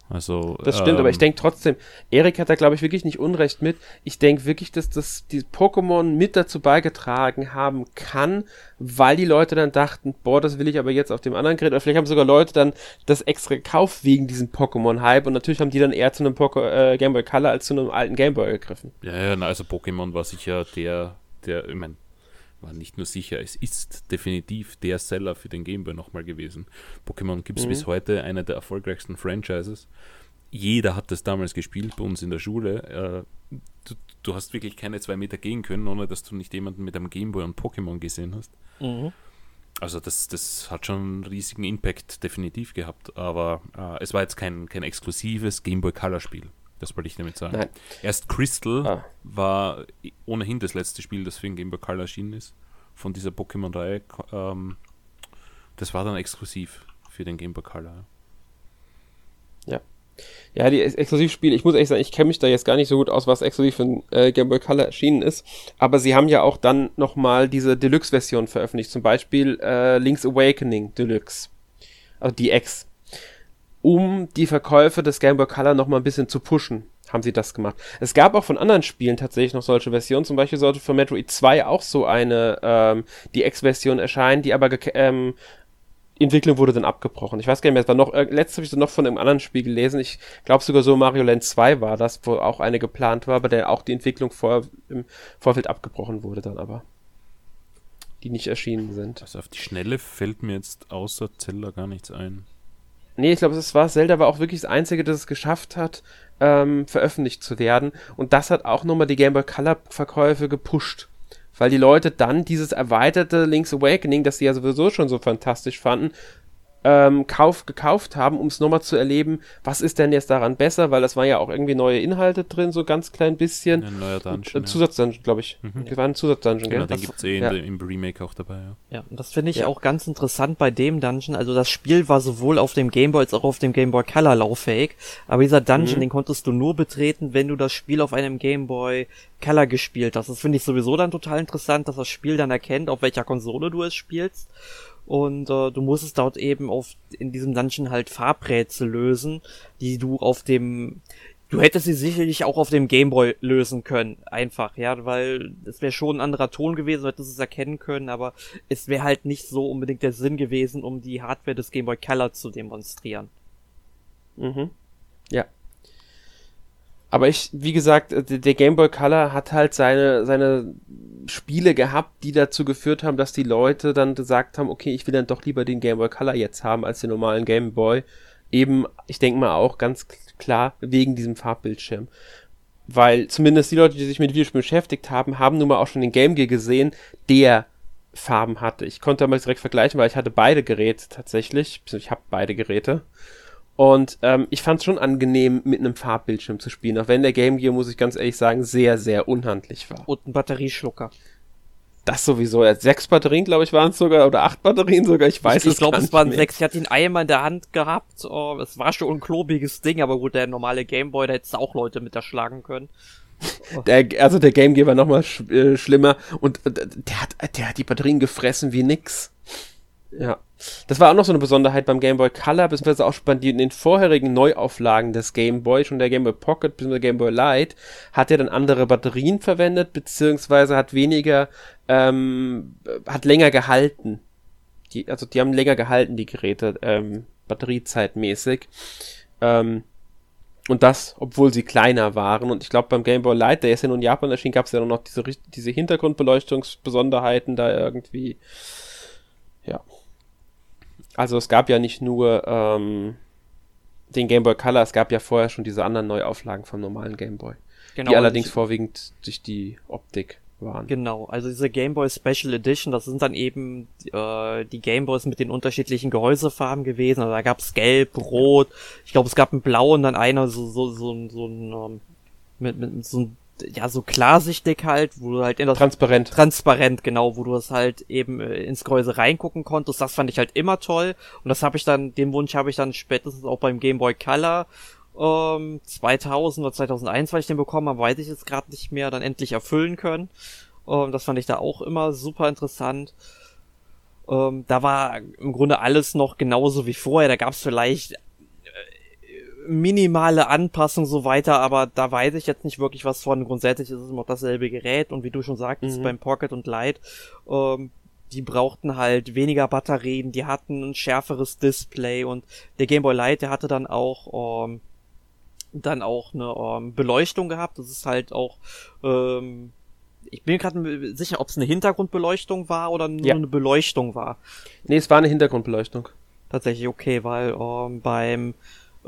[SPEAKER 3] Also,
[SPEAKER 1] das stimmt, ähm, aber ich ähm, denke trotzdem, Erik hat da, glaube ich, wirklich nicht Unrecht mit. Ich denke wirklich, dass das die Pokémon mit dazu beigetragen haben kann, weil die Leute dann dachten, boah, das will ich aber jetzt auf dem anderen Gerät. Oder vielleicht haben sogar Leute dann das extra gekauft wegen diesem Pokémon-Hype und natürlich haben die dann eher zu einem Poco äh, Game Boy Color als zu einem alten Game Boy gegriffen.
[SPEAKER 3] Ja, ja, na, also Pokémon war sicher der, der, ich meine, war nicht nur sicher, es ist definitiv der Seller für den Gameboy nochmal gewesen. Pokémon gibt es mhm. bis heute einer der erfolgreichsten Franchises. Jeder hat das damals gespielt bei uns in der Schule. Äh, du, du, hast wirklich keine zwei Meter gehen können, ohne dass du nicht jemanden mit einem Gameboy und Pokémon gesehen hast. Mhm. Also das, das hat schon einen riesigen Impact definitiv gehabt, aber äh, es war jetzt kein, kein exklusives Gameboy Color Spiel. Das wollte ich damit sagen. Nein. Erst Crystal ah. war ohnehin das letzte Spiel, das für den Game Boy Color erschienen ist, von dieser Pokémon-Reihe. Ähm, das war dann exklusiv für den Game Boy Color.
[SPEAKER 1] Ja. Ja, die Exklusivspiele, ich muss ehrlich sagen, ich kenne mich da jetzt gar nicht so gut aus, was exklusiv für den äh, Game Boy Color erschienen ist. Aber sie haben ja auch dann nochmal diese Deluxe-Version veröffentlicht. Zum Beispiel äh, Link's Awakening Deluxe. Also die X um die Verkäufe des Game Boy Color noch mal ein bisschen zu pushen, haben sie das gemacht. Es gab auch von anderen Spielen tatsächlich noch solche Versionen. Zum Beispiel sollte für Metroid 2 auch so eine ähm, die X-Version erscheinen, die aber ähm, Entwicklung wurde dann abgebrochen. Ich weiß gar nicht mehr, es war noch, äh, letztes habe ich so noch von einem anderen Spiel gelesen. Ich glaube sogar so Mario Land 2 war das, wo auch eine geplant war, aber der auch die Entwicklung vor, im Vorfeld abgebrochen wurde dann aber. Die nicht erschienen sind.
[SPEAKER 3] Also auf die Schnelle fällt mir jetzt außer Zelda gar nichts ein.
[SPEAKER 1] Nee, ich glaube, es war Zelda war auch wirklich das einzige, das es geschafft hat, ähm, veröffentlicht zu werden. Und das hat auch nochmal die Game Boy Color Verkäufe gepusht. Weil die Leute dann dieses erweiterte Link's Awakening, das sie ja sowieso schon so fantastisch fanden, ähm, kauf, gekauft haben, um es nochmal zu erleben, was ist denn jetzt daran besser, weil das waren ja auch irgendwie neue Inhalte drin, so ganz klein bisschen.
[SPEAKER 3] Ein neuer Dungeon.
[SPEAKER 1] Ein Zusatzdungeon, glaube ich. Mhm. Das war ein Zusatzdungeon,
[SPEAKER 3] genau, gell? den gibt es eh ja. im Remake auch dabei, ja.
[SPEAKER 2] Ja, und das finde ich ja. auch ganz interessant bei dem Dungeon. Also das Spiel war sowohl auf dem Game Boy als auch auf dem Game Boy Color lauffähig, aber dieser Dungeon, mhm. den konntest du nur betreten, wenn du das Spiel auf einem Game Boy Color gespielt hast. Das finde ich sowieso dann total interessant, dass das Spiel dann erkennt, auf welcher Konsole du es spielst und äh, du musstest dort eben auf in diesem Dungeon halt Farbrätsel lösen, die du auf dem du hättest sie sicherlich auch auf dem Gameboy lösen können, einfach, ja, weil es wäre schon ein anderer Ton gewesen, du hättest es erkennen können, aber es wäre halt nicht so unbedingt der Sinn gewesen, um die Hardware des Gameboy Color zu demonstrieren.
[SPEAKER 1] Mhm. Ja. Aber ich, wie gesagt, äh, der Game Boy Color hat halt seine, seine Spiele gehabt, die dazu geführt haben, dass die Leute dann gesagt haben, okay, ich will dann doch lieber den Game Boy Color jetzt haben als den normalen Game Boy. Eben, ich denke mal auch ganz klar wegen diesem Farbbildschirm. Weil zumindest die Leute, die sich mit Videospielen beschäftigt haben, haben nun mal auch schon den Game Gear gesehen, der Farben hatte. Ich konnte damals direkt vergleichen, weil ich hatte beide Geräte tatsächlich. Ich habe beide Geräte. Und ähm, ich fand es schon angenehm, mit einem Farbbildschirm zu spielen, auch wenn der Game Gear, muss ich ganz ehrlich sagen, sehr, sehr unhandlich war.
[SPEAKER 2] Und ein Batterieschlucker.
[SPEAKER 1] Das sowieso. Ja, sechs Batterien, glaube ich, waren es sogar, oder acht Batterien sogar, ich weiß
[SPEAKER 2] ich,
[SPEAKER 1] es
[SPEAKER 2] Ich glaube,
[SPEAKER 1] gar
[SPEAKER 2] es
[SPEAKER 1] nicht
[SPEAKER 2] waren
[SPEAKER 1] mehr.
[SPEAKER 2] sechs. Ich hatte ihn einmal in der Hand gehabt. Oh, es war schon ein klobiges Ding, aber gut, der normale Gameboy, da hättest du auch Leute mit erschlagen können.
[SPEAKER 1] Der, also der Game Gear war nochmal sch äh, schlimmer und äh, der hat, der hat die Batterien gefressen wie nix. Ja. Das war auch noch so eine Besonderheit beim Game Boy Color, beziehungsweise auch schon bei den, vorherigen Neuauflagen des Game Boy, schon der Game Boy Pocket, beziehungsweise Game Boy Light, hat er dann andere Batterien verwendet, beziehungsweise hat weniger, ähm, hat länger gehalten. Die, also die haben länger gehalten, die Geräte, ähm, batteriezeitmäßig. Ähm, und das, obwohl sie kleiner waren. Und ich glaube, beim Game Boy Light, der ist ja nur in Japan erschienen, gab es ja noch diese, diese Hintergrundbeleuchtungsbesonderheiten da irgendwie. Ja. Also es gab ja nicht nur ähm, den Game Boy Color, es gab ja vorher schon diese anderen Neuauflagen vom normalen Game Boy.
[SPEAKER 2] Genau.
[SPEAKER 1] die
[SPEAKER 2] und
[SPEAKER 1] allerdings
[SPEAKER 2] ich-
[SPEAKER 1] vorwiegend durch die Optik waren.
[SPEAKER 2] Genau, also diese Game Boy Special Edition, das sind dann eben äh, die Game Boys mit den unterschiedlichen Gehäusefarben gewesen. Also da gab's gelb, rot, ich glaube es gab einen blau und dann einer so so so, ein- so ein ähm, mit, mit so ein ja so klarsichtig halt, wo du halt in das
[SPEAKER 1] Transparent.
[SPEAKER 2] transparent genau, wo du das halt eben äh, ins Gehäuse reingucken konntest. Das fand ich halt immer toll und das habe ich dann den Wunsch habe ich dann spätestens auch beim Game Boy Color ähm, 2000 oder 2001, weil ich den bekommen habe, weiß ich jetzt gerade nicht mehr, dann endlich erfüllen können. Ähm, das fand ich da auch immer super interessant. Ähm, da war im Grunde alles noch genauso wie vorher. Da gab es vielleicht minimale Anpassungen so weiter, aber da weiß ich jetzt nicht wirklich was von. Grundsätzlich ist es immer dasselbe Gerät und wie du schon sagtest,
[SPEAKER 1] Mhm.
[SPEAKER 2] beim Pocket und Lite, ähm, die brauchten halt weniger Batterien, die hatten ein schärferes Display und der Game Boy Lite, der hatte dann auch ähm, dann auch eine ähm, Beleuchtung gehabt. Das ist halt auch ähm, ich bin gerade sicher, ob es eine Hintergrundbeleuchtung war oder nur
[SPEAKER 1] Ja.
[SPEAKER 2] eine Beleuchtung war.
[SPEAKER 1] Nee, es war eine Hintergrundbeleuchtung.
[SPEAKER 2] Tatsächlich okay, weil ähm, beim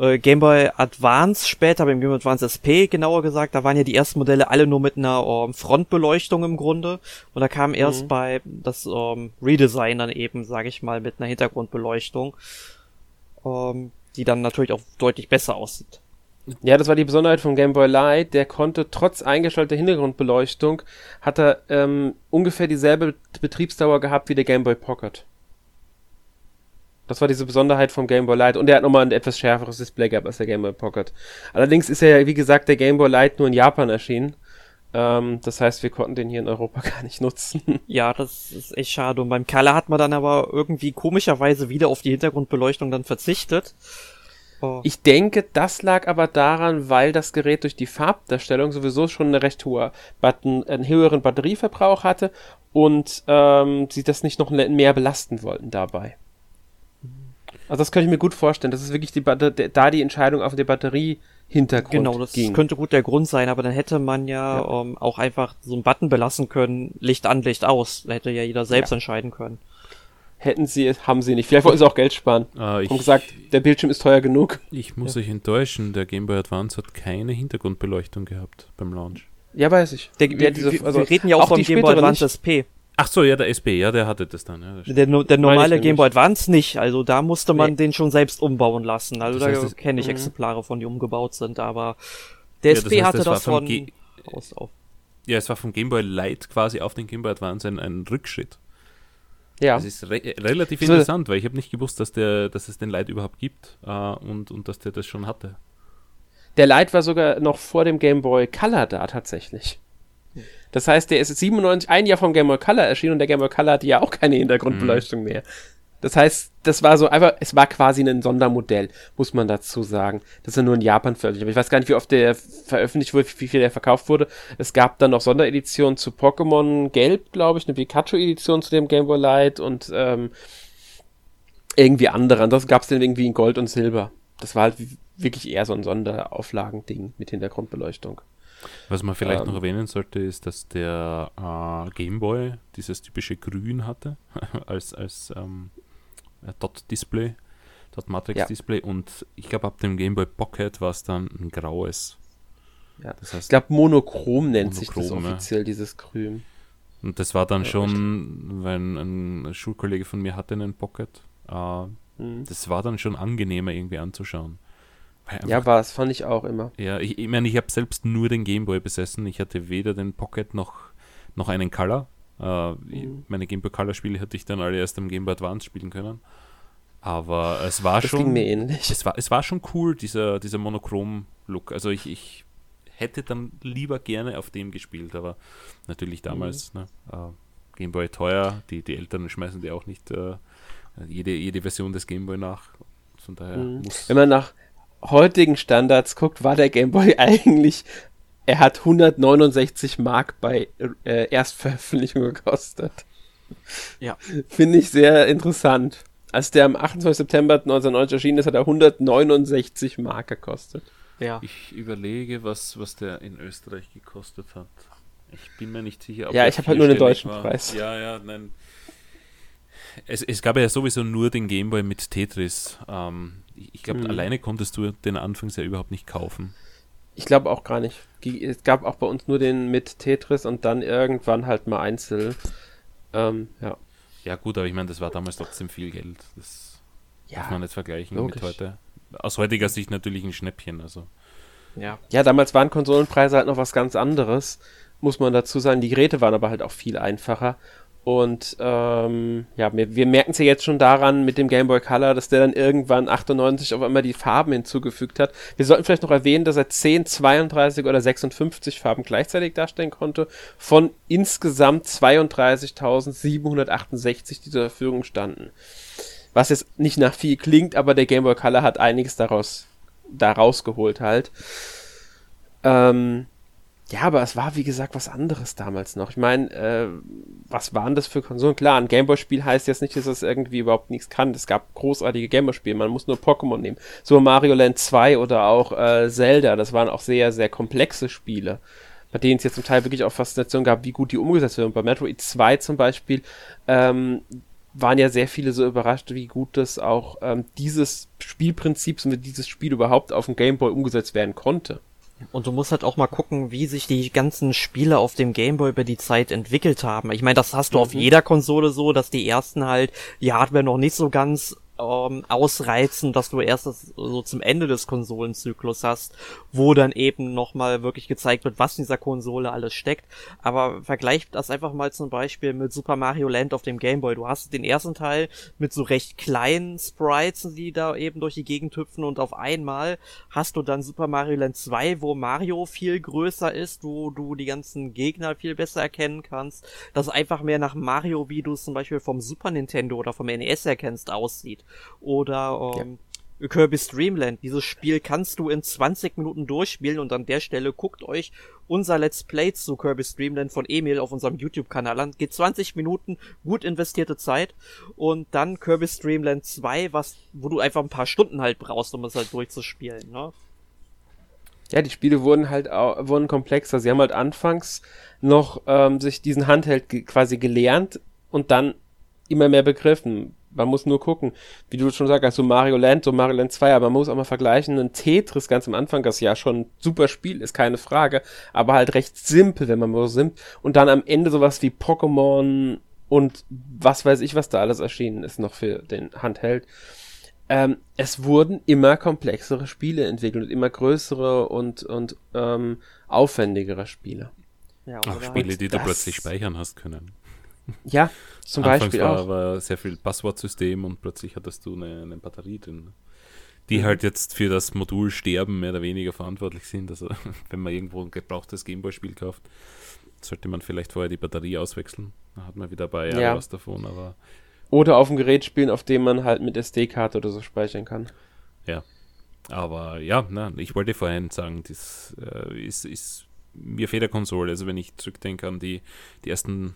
[SPEAKER 2] äh, Game Boy Advance später, beim Game Boy Advance SP genauer gesagt, da waren ja die ersten Modelle alle nur mit einer ähm, Frontbeleuchtung im Grunde. Und da kam erst
[SPEAKER 1] Mhm.
[SPEAKER 2] bei das ähm, Redesign dann eben, sage ich mal, mit einer Hintergrundbeleuchtung, ähm, die dann natürlich auch deutlich besser aussieht.
[SPEAKER 1] Ja, das war die Besonderheit vom Game Boy Light. Der konnte trotz eingeschalteter Hintergrundbeleuchtung, hat er ähm, ungefähr dieselbe Betriebsdauer gehabt wie der Game Boy Pocket. Das war diese Besonderheit vom Game Boy Light. Und er hat nochmal ein etwas schärferes Display gehabt als der Game Boy Pocket. Allerdings ist er ja, wie gesagt, der Game Boy Light nur in Japan erschienen. Ähm, das heißt, wir konnten den hier in Europa gar nicht nutzen.
[SPEAKER 2] Ja, das ist echt schade. Und beim Color hat man dann aber irgendwie komischerweise wieder auf die Hintergrundbeleuchtung dann verzichtet. Oh.
[SPEAKER 1] Ich denke, das lag aber daran, weil das Gerät durch die Farbdarstellung sowieso schon eine recht hohe Button, einen höheren Batterieverbrauch hatte und ähm, sie das nicht noch mehr belasten wollten dabei. Also das könnte ich mir gut vorstellen. Das ist wirklich die Batter da die Entscheidung auf den Batteriehintergrund
[SPEAKER 2] Genau, das
[SPEAKER 1] ging.
[SPEAKER 2] könnte gut der Grund sein, aber dann hätte man ja, Ähm, auch einfach so einen Button belassen können, Licht an, Licht aus. Da hätte ja jeder selbst
[SPEAKER 1] Ja.
[SPEAKER 2] entscheiden können.
[SPEAKER 1] Hätten sie es, haben sie nicht. Vielleicht wollten sie auch Geld sparen.
[SPEAKER 3] Äh, ich,
[SPEAKER 1] Und gesagt, der Bildschirm ist teuer genug.
[SPEAKER 3] ich muss euch enttäuschen, der Game Boy Advance hat keine Hintergrundbeleuchtung gehabt beim Launch.
[SPEAKER 1] Ja, weiß ich.
[SPEAKER 2] Der,
[SPEAKER 1] Ja,
[SPEAKER 2] wir,
[SPEAKER 1] diese-
[SPEAKER 2] wir,
[SPEAKER 1] also
[SPEAKER 2] wir reden ja auch,
[SPEAKER 1] auch
[SPEAKER 2] vom
[SPEAKER 1] die
[SPEAKER 2] Game Boy Advance SP.
[SPEAKER 3] Ach so, ja, der SB, ja, der hatte das dann. Ja, das.
[SPEAKER 2] Der, der normale Game Boy. Advance nicht. Also da musste man
[SPEAKER 1] Nee.
[SPEAKER 2] den schon selbst umbauen lassen. Also
[SPEAKER 3] Das heißt,
[SPEAKER 2] da kenne ich
[SPEAKER 1] Mhm.
[SPEAKER 2] Exemplare von, die umgebaut sind, aber der
[SPEAKER 3] Ja, das
[SPEAKER 2] SP
[SPEAKER 3] heißt,
[SPEAKER 2] hatte
[SPEAKER 3] das
[SPEAKER 2] das von
[SPEAKER 3] G-
[SPEAKER 2] Haus auf.
[SPEAKER 3] ja, es war vom Game Boy Light quasi auf den Game Boy Advance ein, ein Rückschritt.
[SPEAKER 1] Ja.
[SPEAKER 3] Das ist re relativ
[SPEAKER 1] So-
[SPEAKER 3] interessant, weil ich habe nicht gewusst, dass, der, dass es den Light überhaupt gibt äh, und, und dass der das schon hatte.
[SPEAKER 1] Der Light war sogar noch vor dem Game Boy Color da tatsächlich. Das heißt, der ist 97, ein Jahr vom Game Boy Color erschienen und der Game Boy Color hatte ja auch keine Hintergrundbeleuchtung mehr. Das heißt, das war so einfach, es war quasi ein Sondermodell, muss man dazu sagen. Das ist nur in Japan veröffentlicht. Aber ich weiß gar nicht, wie oft der veröffentlicht wurde, wie viel der verkauft wurde. Es gab dann noch Sondereditionen zu Pokémon Gelb, glaube ich, eine Pikachu-Edition zu dem Game Boy Light und ähm, irgendwie andere. Ansonsten gab es den irgendwie in Gold und Silber. Das war halt wirklich eher so ein Sonderauflagending mit Hintergrundbeleuchtung.
[SPEAKER 3] Was man vielleicht
[SPEAKER 1] Ähm.
[SPEAKER 3] noch erwähnen sollte, ist, dass der äh, Game Boy dieses typische Grün hatte, als, als ähm, äh, Dot-Display, Dot-Matrix-Display und ich glaube, ab dem Game Boy Pocket war es dann ein graues.
[SPEAKER 1] Ja.
[SPEAKER 3] Das
[SPEAKER 1] Ich
[SPEAKER 3] heißt,
[SPEAKER 1] glaube, Monochrom nennt sich das
[SPEAKER 3] Monochrom, ja.
[SPEAKER 1] offiziell, dieses Grün.
[SPEAKER 3] und das war dann
[SPEAKER 1] Ja,
[SPEAKER 3] schon, ein, ein Schulkollege von mir hatte einen Pocket, äh, mhm. das war dann schon angenehmer irgendwie anzuschauen.
[SPEAKER 1] Einfach, ja, war es, fand ich auch immer.
[SPEAKER 3] Ja, ich, ich meine, ich habe selbst nur den Gameboy besessen. Ich hatte weder den Pocket noch, noch einen Color. Äh, mhm. Meine Gameboy Color Spiele hatte ich dann alle erst am Gameboy Advance spielen können. Aber es war das schon. Ging
[SPEAKER 1] mir ähnlich.
[SPEAKER 3] Es war, es war schon cool, dieser, dieser Monochrom-Look. Also ich, ich hätte dann lieber gerne auf dem gespielt, aber natürlich damals, mhm. ne, äh, Gameboy teuer, die, die Eltern schmeißen die auch nicht äh, jede, jede Version des Gameboy nach. Von daher
[SPEAKER 1] mhm. Wenn man nach heutigen Standards guckt, war der Gameboy eigentlich, er hat 169 Mark bei äh, Erstveröffentlichung gekostet. Ja. Finde ich sehr interessant. Als der am 28. September 1990 erschienen ist, hat er 169 Mark gekostet.
[SPEAKER 3] Ja. Ich überlege, was, was der in Österreich gekostet hat. Ich bin mir nicht sicher.
[SPEAKER 1] ja, ich habe halt nur den deutschen war. Preis.
[SPEAKER 3] Ja, ja, nein. Es, es gab ja sowieso nur den Gameboy mit Tetris. Ähm, ich, ich glaube, hm. alleine konntest du den anfangs ja überhaupt nicht kaufen.
[SPEAKER 1] Ich glaube auch gar nicht. Es gab auch bei uns nur den mit Tetris und dann irgendwann halt mal einzeln. Ähm, ja.
[SPEAKER 3] Ja, gut, aber ich meine, das war damals trotzdem viel Geld. Das ja, darf man nicht vergleichen logisch. mit heute. Aus heutiger Sicht natürlich ein Schnäppchen. Also.
[SPEAKER 1] Ja. ja, damals waren Konsolenpreise halt noch was ganz anderes, muss man dazu sagen. Die Geräte waren aber halt auch viel einfacher. Und ähm, ja, wir, wir merken es ja jetzt schon daran mit dem Game Boy Color, dass der dann irgendwann 98 auf einmal die Farben hinzugefügt hat. Wir sollten vielleicht noch erwähnen, dass er 10, 32 oder 56 Farben gleichzeitig darstellen konnte, von insgesamt 32.768, die zur Verfügung standen. Was jetzt nicht nach viel klingt, aber der Game Boy Color hat einiges daraus da rausgeholt halt. Ähm, ja, aber es war wie gesagt was anderes damals noch. Ich meine, äh, was waren das für Konsolen? Klar, ein Gameboy-Spiel heißt jetzt nicht, dass es irgendwie überhaupt nichts kann. Es gab großartige Gameboy-Spiele, man muss nur Pokémon nehmen. So Mario Land 2 oder auch äh, Zelda, das waren auch sehr, sehr komplexe Spiele, bei denen es jetzt zum Teil wirklich auch Faszination gab, wie gut die umgesetzt werden. Bei Metroid 2 zum Beispiel ähm, waren ja sehr viele so überrascht, wie gut das auch ähm, dieses Spielprinzip, und dieses Spiel überhaupt auf dem Gameboy umgesetzt werden konnte.
[SPEAKER 2] Und du musst halt auch mal gucken, wie sich die ganzen Spiele auf dem Gameboy über die Zeit entwickelt haben. Ich meine, das hast du mhm. auf jeder Konsole so, dass die ersten halt die Hardware noch nicht so ganz ähm, ausreizen, dass du erst das, so zum Ende des Konsolenzyklus hast, wo dann eben nochmal wirklich gezeigt wird, was in dieser Konsole alles steckt. Aber vergleich das einfach mal zum Beispiel mit Super Mario Land auf dem Game Boy. Du hast den ersten Teil mit so recht kleinen Sprites, die da eben durch die Gegend hüpfen und auf einmal hast du dann Super Mario Land 2, wo Mario viel größer ist, wo du die ganzen Gegner viel besser erkennen kannst, das einfach mehr nach Mario, wie du es zum Beispiel vom Super Nintendo oder vom NES erkennst, aussieht. Oder ähm, ja. Kirby's Dreamland. Dieses Spiel kannst du in 20 Minuten durchspielen und an der Stelle guckt euch unser Let's Play zu Kirby's Dreamland von Emil auf unserem YouTube-Kanal an. Geht 20 Minuten, gut investierte Zeit. Und dann Kirby's Dreamland 2, was, wo du einfach ein paar Stunden halt brauchst, um es halt durchzuspielen, ne?
[SPEAKER 1] Ja, die Spiele wurden halt wurden komplexer. Sie haben halt anfangs noch ähm, sich diesen Handheld quasi gelernt und dann immer mehr begriffen man muss nur gucken, wie du schon sagst, so Mario Land, so Mario Land 2, aber man muss auch mal vergleichen, ein Tetris ganz am Anfang, das ja schon ein super Spiel ist, keine Frage, aber halt recht simpel, wenn man so simmt, und dann am Ende sowas wie Pokémon und was weiß ich, was da alles erschienen ist noch für den Handheld. Ähm, es wurden immer komplexere Spiele entwickelt, immer größere und, und ähm, aufwendigere Spiele.
[SPEAKER 3] Ja, Auch Spiele, halt die du plötzlich speichern hast können.
[SPEAKER 1] Ja, zum
[SPEAKER 3] Anfangs
[SPEAKER 1] Beispiel
[SPEAKER 3] war, auch. war sehr viel Passwortsystem und plötzlich hattest du eine, eine Batterie drin, die mhm. halt jetzt für das Modul Sterben mehr oder weniger verantwortlich sind. Also wenn man irgendwo ein gebrauchtes Gameboy-Spiel kauft, sollte man vielleicht vorher die Batterie auswechseln. Da hat man wieder bei Jahre ja. was davon, aber.
[SPEAKER 1] Oder auf dem Gerät spielen, auf dem man halt mit SD-Karte oder so speichern kann.
[SPEAKER 3] Ja. Aber ja, na, ich wollte vorhin sagen, das äh, ist, ist mir Federkonsole. Also wenn ich zurückdenke an die, die ersten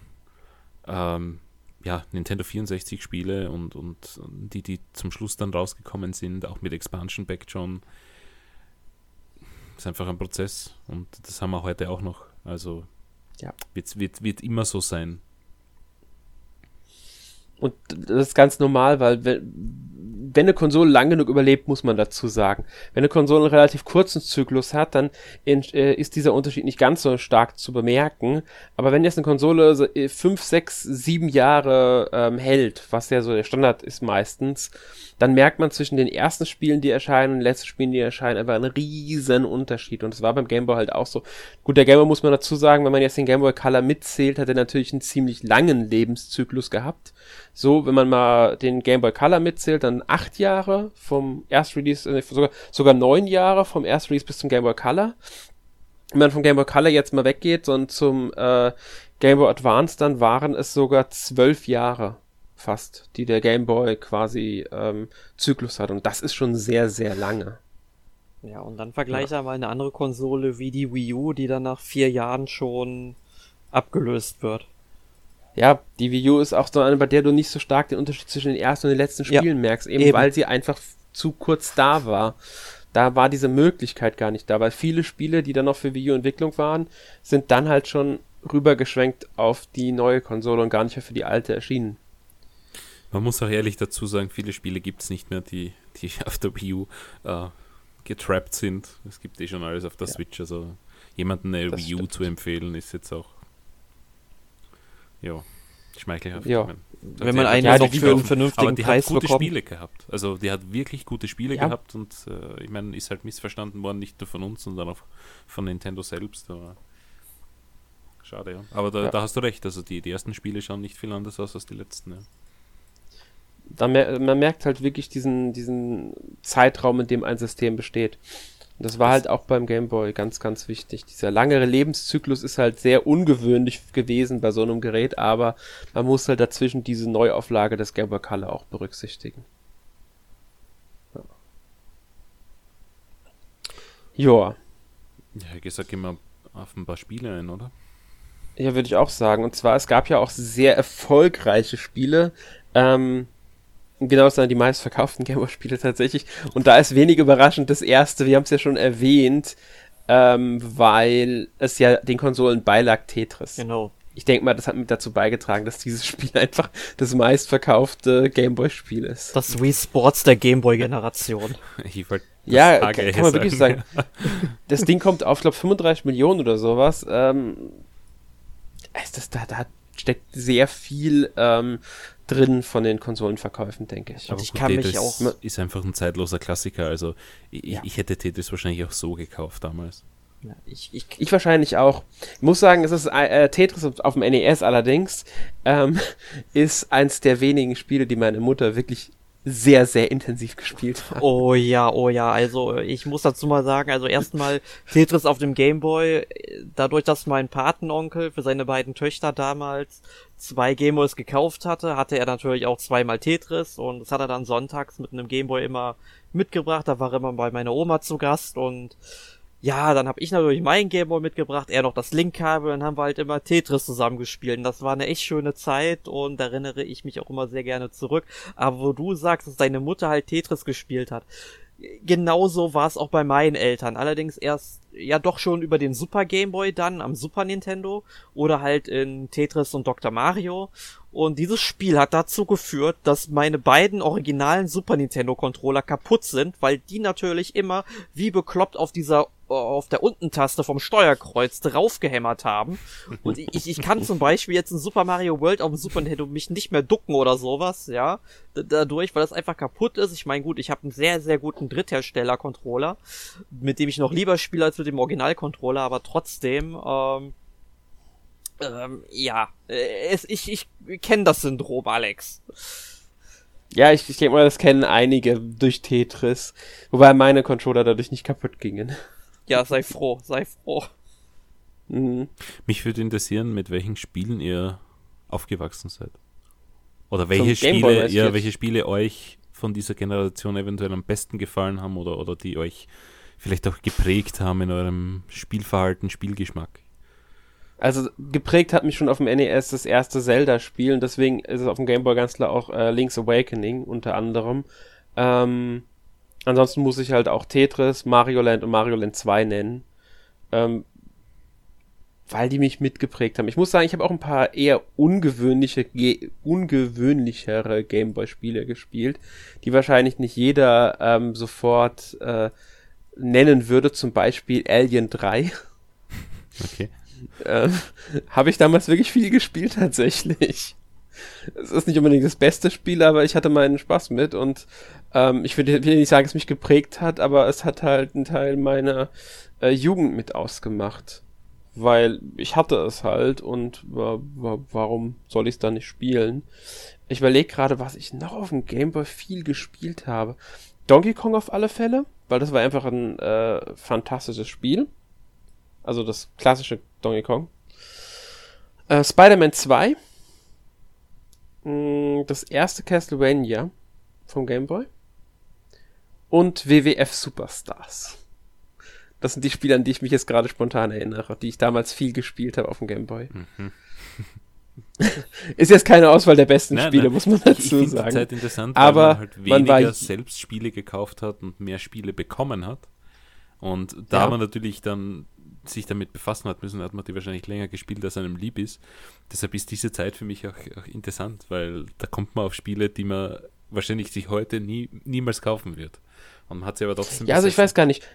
[SPEAKER 3] ähm, ja, Nintendo 64 Spiele und, und die, die zum Schluss dann rausgekommen sind, auch mit Expansion Pack schon. Ist einfach ein Prozess und das haben wir heute auch noch. Also ja. wird, wird, wird immer so sein.
[SPEAKER 1] Und das ist ganz normal, weil wenn eine Konsole lang genug überlebt, muss man dazu sagen. Wenn eine Konsole einen relativ kurzen Zyklus hat, dann äh, ist dieser Unterschied nicht ganz so stark zu bemerken. Aber wenn jetzt eine Konsole so, äh, fünf, sechs, sieben Jahre ähm, hält, was ja so der Standard ist meistens, dann merkt man zwischen den ersten Spielen, die erscheinen und den letzten Spielen, die erscheinen, einfach einen riesen Unterschied. Und das war beim Game Boy halt auch so. Gut, der Game Boy muss man dazu sagen, wenn man jetzt den Game Boy Color mitzählt, hat er natürlich einen ziemlich langen Lebenszyklus gehabt. So, wenn man mal den Game Boy Color mitzählt, dann acht Jahre vom Erstrelease, äh, sogar, sogar neun Jahre vom Erstrelease bis zum Game Boy Color. Wenn man vom Game Boy Color jetzt mal weggeht und zum äh, Game Boy Advance, dann waren es sogar zwölf Jahre fast, die der Game Boy quasi ähm, Zyklus hat. Und das ist schon sehr, sehr lange.
[SPEAKER 2] Ja, und dann vergleiche ja. mal eine andere Konsole wie die Wii U, die dann nach vier Jahren schon abgelöst wird.
[SPEAKER 1] Ja, die Wii U ist auch so eine, bei der du nicht so stark den Unterschied zwischen den ersten und den letzten Spielen ja, merkst, eben, eben, weil sie einfach zu kurz da war. Da war diese Möglichkeit gar nicht da, weil viele Spiele, die dann noch für Wii U Entwicklung waren, sind dann halt schon rübergeschwenkt auf die neue Konsole und gar nicht mehr für die alte erschienen.
[SPEAKER 3] Man muss auch ehrlich dazu sagen, viele Spiele gibt es nicht mehr, die, die auf der Wii U äh, getrappt sind. Es gibt eh schon alles auf der ja. Switch, also jemanden eine das Wii U stimmt. zu empfehlen, ist jetzt auch ja, schmeichelhaft.
[SPEAKER 1] Ja.
[SPEAKER 2] Wenn man einen ja, noch für einen vernünftigen
[SPEAKER 3] aber die Preis hat gute bekommt. Spiele gehabt. Also die hat wirklich gute Spiele ja. gehabt und äh, ich meine, ist halt missverstanden worden, nicht nur von uns, sondern auch von Nintendo selbst. Aber schade, ja. Aber da, ja. da, hast du recht, also die, die ersten Spiele schauen nicht viel anders aus als die letzten. Ja
[SPEAKER 1] da mer man merkt halt wirklich diesen, diesen Zeitraum, in dem ein System besteht. Und das war halt auch beim Game Boy ganz, ganz wichtig. Dieser langere Lebenszyklus ist halt sehr ungewöhnlich gewesen bei so einem Gerät, aber man muss halt dazwischen diese Neuauflage des Game Boy Color auch berücksichtigen. Ja. Joa.
[SPEAKER 3] Ja, gesagt, gehen wir auf ein paar Spiele ein, oder?
[SPEAKER 1] Ja, würde ich auch sagen. Und zwar, es gab ja auch sehr erfolgreiche Spiele. Ähm, genau das sind die meistverkauften Gameboy-Spiele tatsächlich. Und da ist wenig überraschend das erste, wir haben es ja schon erwähnt, ähm, weil es ja den Konsolen beilag Tetris.
[SPEAKER 2] Genau.
[SPEAKER 1] Ich denke mal, das hat mit dazu beigetragen, dass dieses Spiel einfach das meistverkaufte Gameboy-Spiel ist.
[SPEAKER 2] Das Wii Sports der Gameboy-Generation.
[SPEAKER 1] ja, kann, kann man wirklich sagen. Das Ding kommt auf, glaube 35 Millionen oder sowas. Ähm, das, da, da steckt sehr viel ähm, drin von den Konsolenverkäufen, denke ich.
[SPEAKER 3] Aber
[SPEAKER 1] ich
[SPEAKER 3] gut, kann Tetris mich auch ist einfach ein zeitloser Klassiker. Also ich, ja. ich hätte Tetris wahrscheinlich auch so gekauft damals.
[SPEAKER 1] Ja, ich, ich, ich, wahrscheinlich auch. Ich muss sagen, es ist äh, Tetris auf dem NES allerdings ähm, ist eins der wenigen Spiele, die meine Mutter wirklich sehr, sehr intensiv gespielt
[SPEAKER 2] hat. Oh ja, oh ja. Also ich muss dazu mal sagen, also erstmal Tetris auf dem Gameboy, dadurch, dass mein Patenonkel für seine beiden Töchter damals zwei Gameboys gekauft hatte, hatte er natürlich auch zweimal Tetris und das hat er dann sonntags mit einem Gameboy immer mitgebracht. Da war er immer bei meiner Oma zu Gast und ja, dann habe ich natürlich meinen Gameboy mitgebracht, er noch das Link-Kabel, dann haben wir halt immer Tetris zusammengespielt. Und das war eine echt schöne Zeit und da erinnere ich mich auch immer sehr gerne zurück. Aber wo du sagst, dass deine Mutter halt Tetris gespielt hat, genauso war es auch bei meinen Eltern. Allerdings erst ja doch schon über den Super Game Boy dann am Super Nintendo oder halt in Tetris und Dr. Mario. Und dieses Spiel hat dazu geführt, dass meine beiden originalen Super Nintendo Controller kaputt sind, weil die natürlich immer wie bekloppt auf dieser auf der Unten-Taste vom Steuerkreuz draufgehämmert haben. Und ich, ich kann zum Beispiel jetzt in Super Mario World auf dem Super Nintendo mich nicht mehr ducken oder sowas, ja. Dadurch, weil das einfach kaputt ist. Ich meine, gut, ich habe einen sehr, sehr guten Dritthersteller-Controller, mit dem ich noch lieber spiele als mit dem Original-Controller, aber trotzdem, ähm, ähm, ja, äh, es, ich, ich kenne das Syndrom, Alex.
[SPEAKER 1] Ja, ich, ich denke mal, das kennen einige durch Tetris. Wobei meine Controller dadurch nicht kaputt gingen.
[SPEAKER 2] Ja, sei froh, sei froh.
[SPEAKER 3] Mhm. Mich würde interessieren, mit welchen Spielen ihr aufgewachsen seid. Oder welche Spiele, ja, welche Spiele euch von dieser Generation eventuell am besten gefallen haben oder, oder die euch vielleicht auch geprägt haben in eurem Spielverhalten, Spielgeschmack.
[SPEAKER 1] Also geprägt hat mich schon auf dem NES das erste Zelda-Spiel und deswegen ist es auf dem Game Boy ganz klar auch äh, Link's Awakening unter anderem. Ähm, ansonsten muss ich halt auch Tetris, Mario Land und Mario Land 2 nennen. Ähm, weil die mich mitgeprägt haben. Ich muss sagen, ich habe auch ein paar eher ungewöhnliche, ungewöhnlichere Gameboy-Spiele gespielt, die wahrscheinlich nicht jeder ähm, sofort äh, nennen würde. Zum Beispiel Alien 3.
[SPEAKER 3] Okay.
[SPEAKER 1] ähm, habe ich damals wirklich viel gespielt tatsächlich. Es ist nicht unbedingt das beste Spiel, aber ich hatte meinen Spaß mit und ähm, ich will nicht sagen, es mich geprägt hat, aber es hat halt einen Teil meiner äh, Jugend mit ausgemacht weil ich hatte es halt und wa wa warum soll ich es dann nicht spielen? Ich überlege gerade, was ich noch auf dem Gameboy viel gespielt habe. Donkey Kong auf alle Fälle, weil das war einfach ein äh, fantastisches Spiel. Also das klassische Donkey Kong. Äh, Spider-Man 2. Mm, das erste Castlevania vom Gameboy. Und WWF Superstars. Das sind die Spiele, an die ich mich jetzt gerade spontan erinnere, die ich damals viel gespielt habe auf dem Gameboy. Mhm. ist jetzt keine Auswahl der besten nein, Spiele, nein. muss man dazu ich sagen.
[SPEAKER 3] Zeit interessant, Aber weil man halt weniger man selbst Spiele gekauft hat und mehr Spiele bekommen hat. Und da ja. man natürlich dann sich damit befassen hat müssen, hat man die wahrscheinlich länger gespielt, als einem lieb ist. Deshalb ist diese Zeit für mich auch, auch interessant, weil da kommt man auf Spiele, die man wahrscheinlich sich heute nie, niemals kaufen wird. Und man hat sie aber trotzdem.
[SPEAKER 1] Ja, also ich weiß gar nicht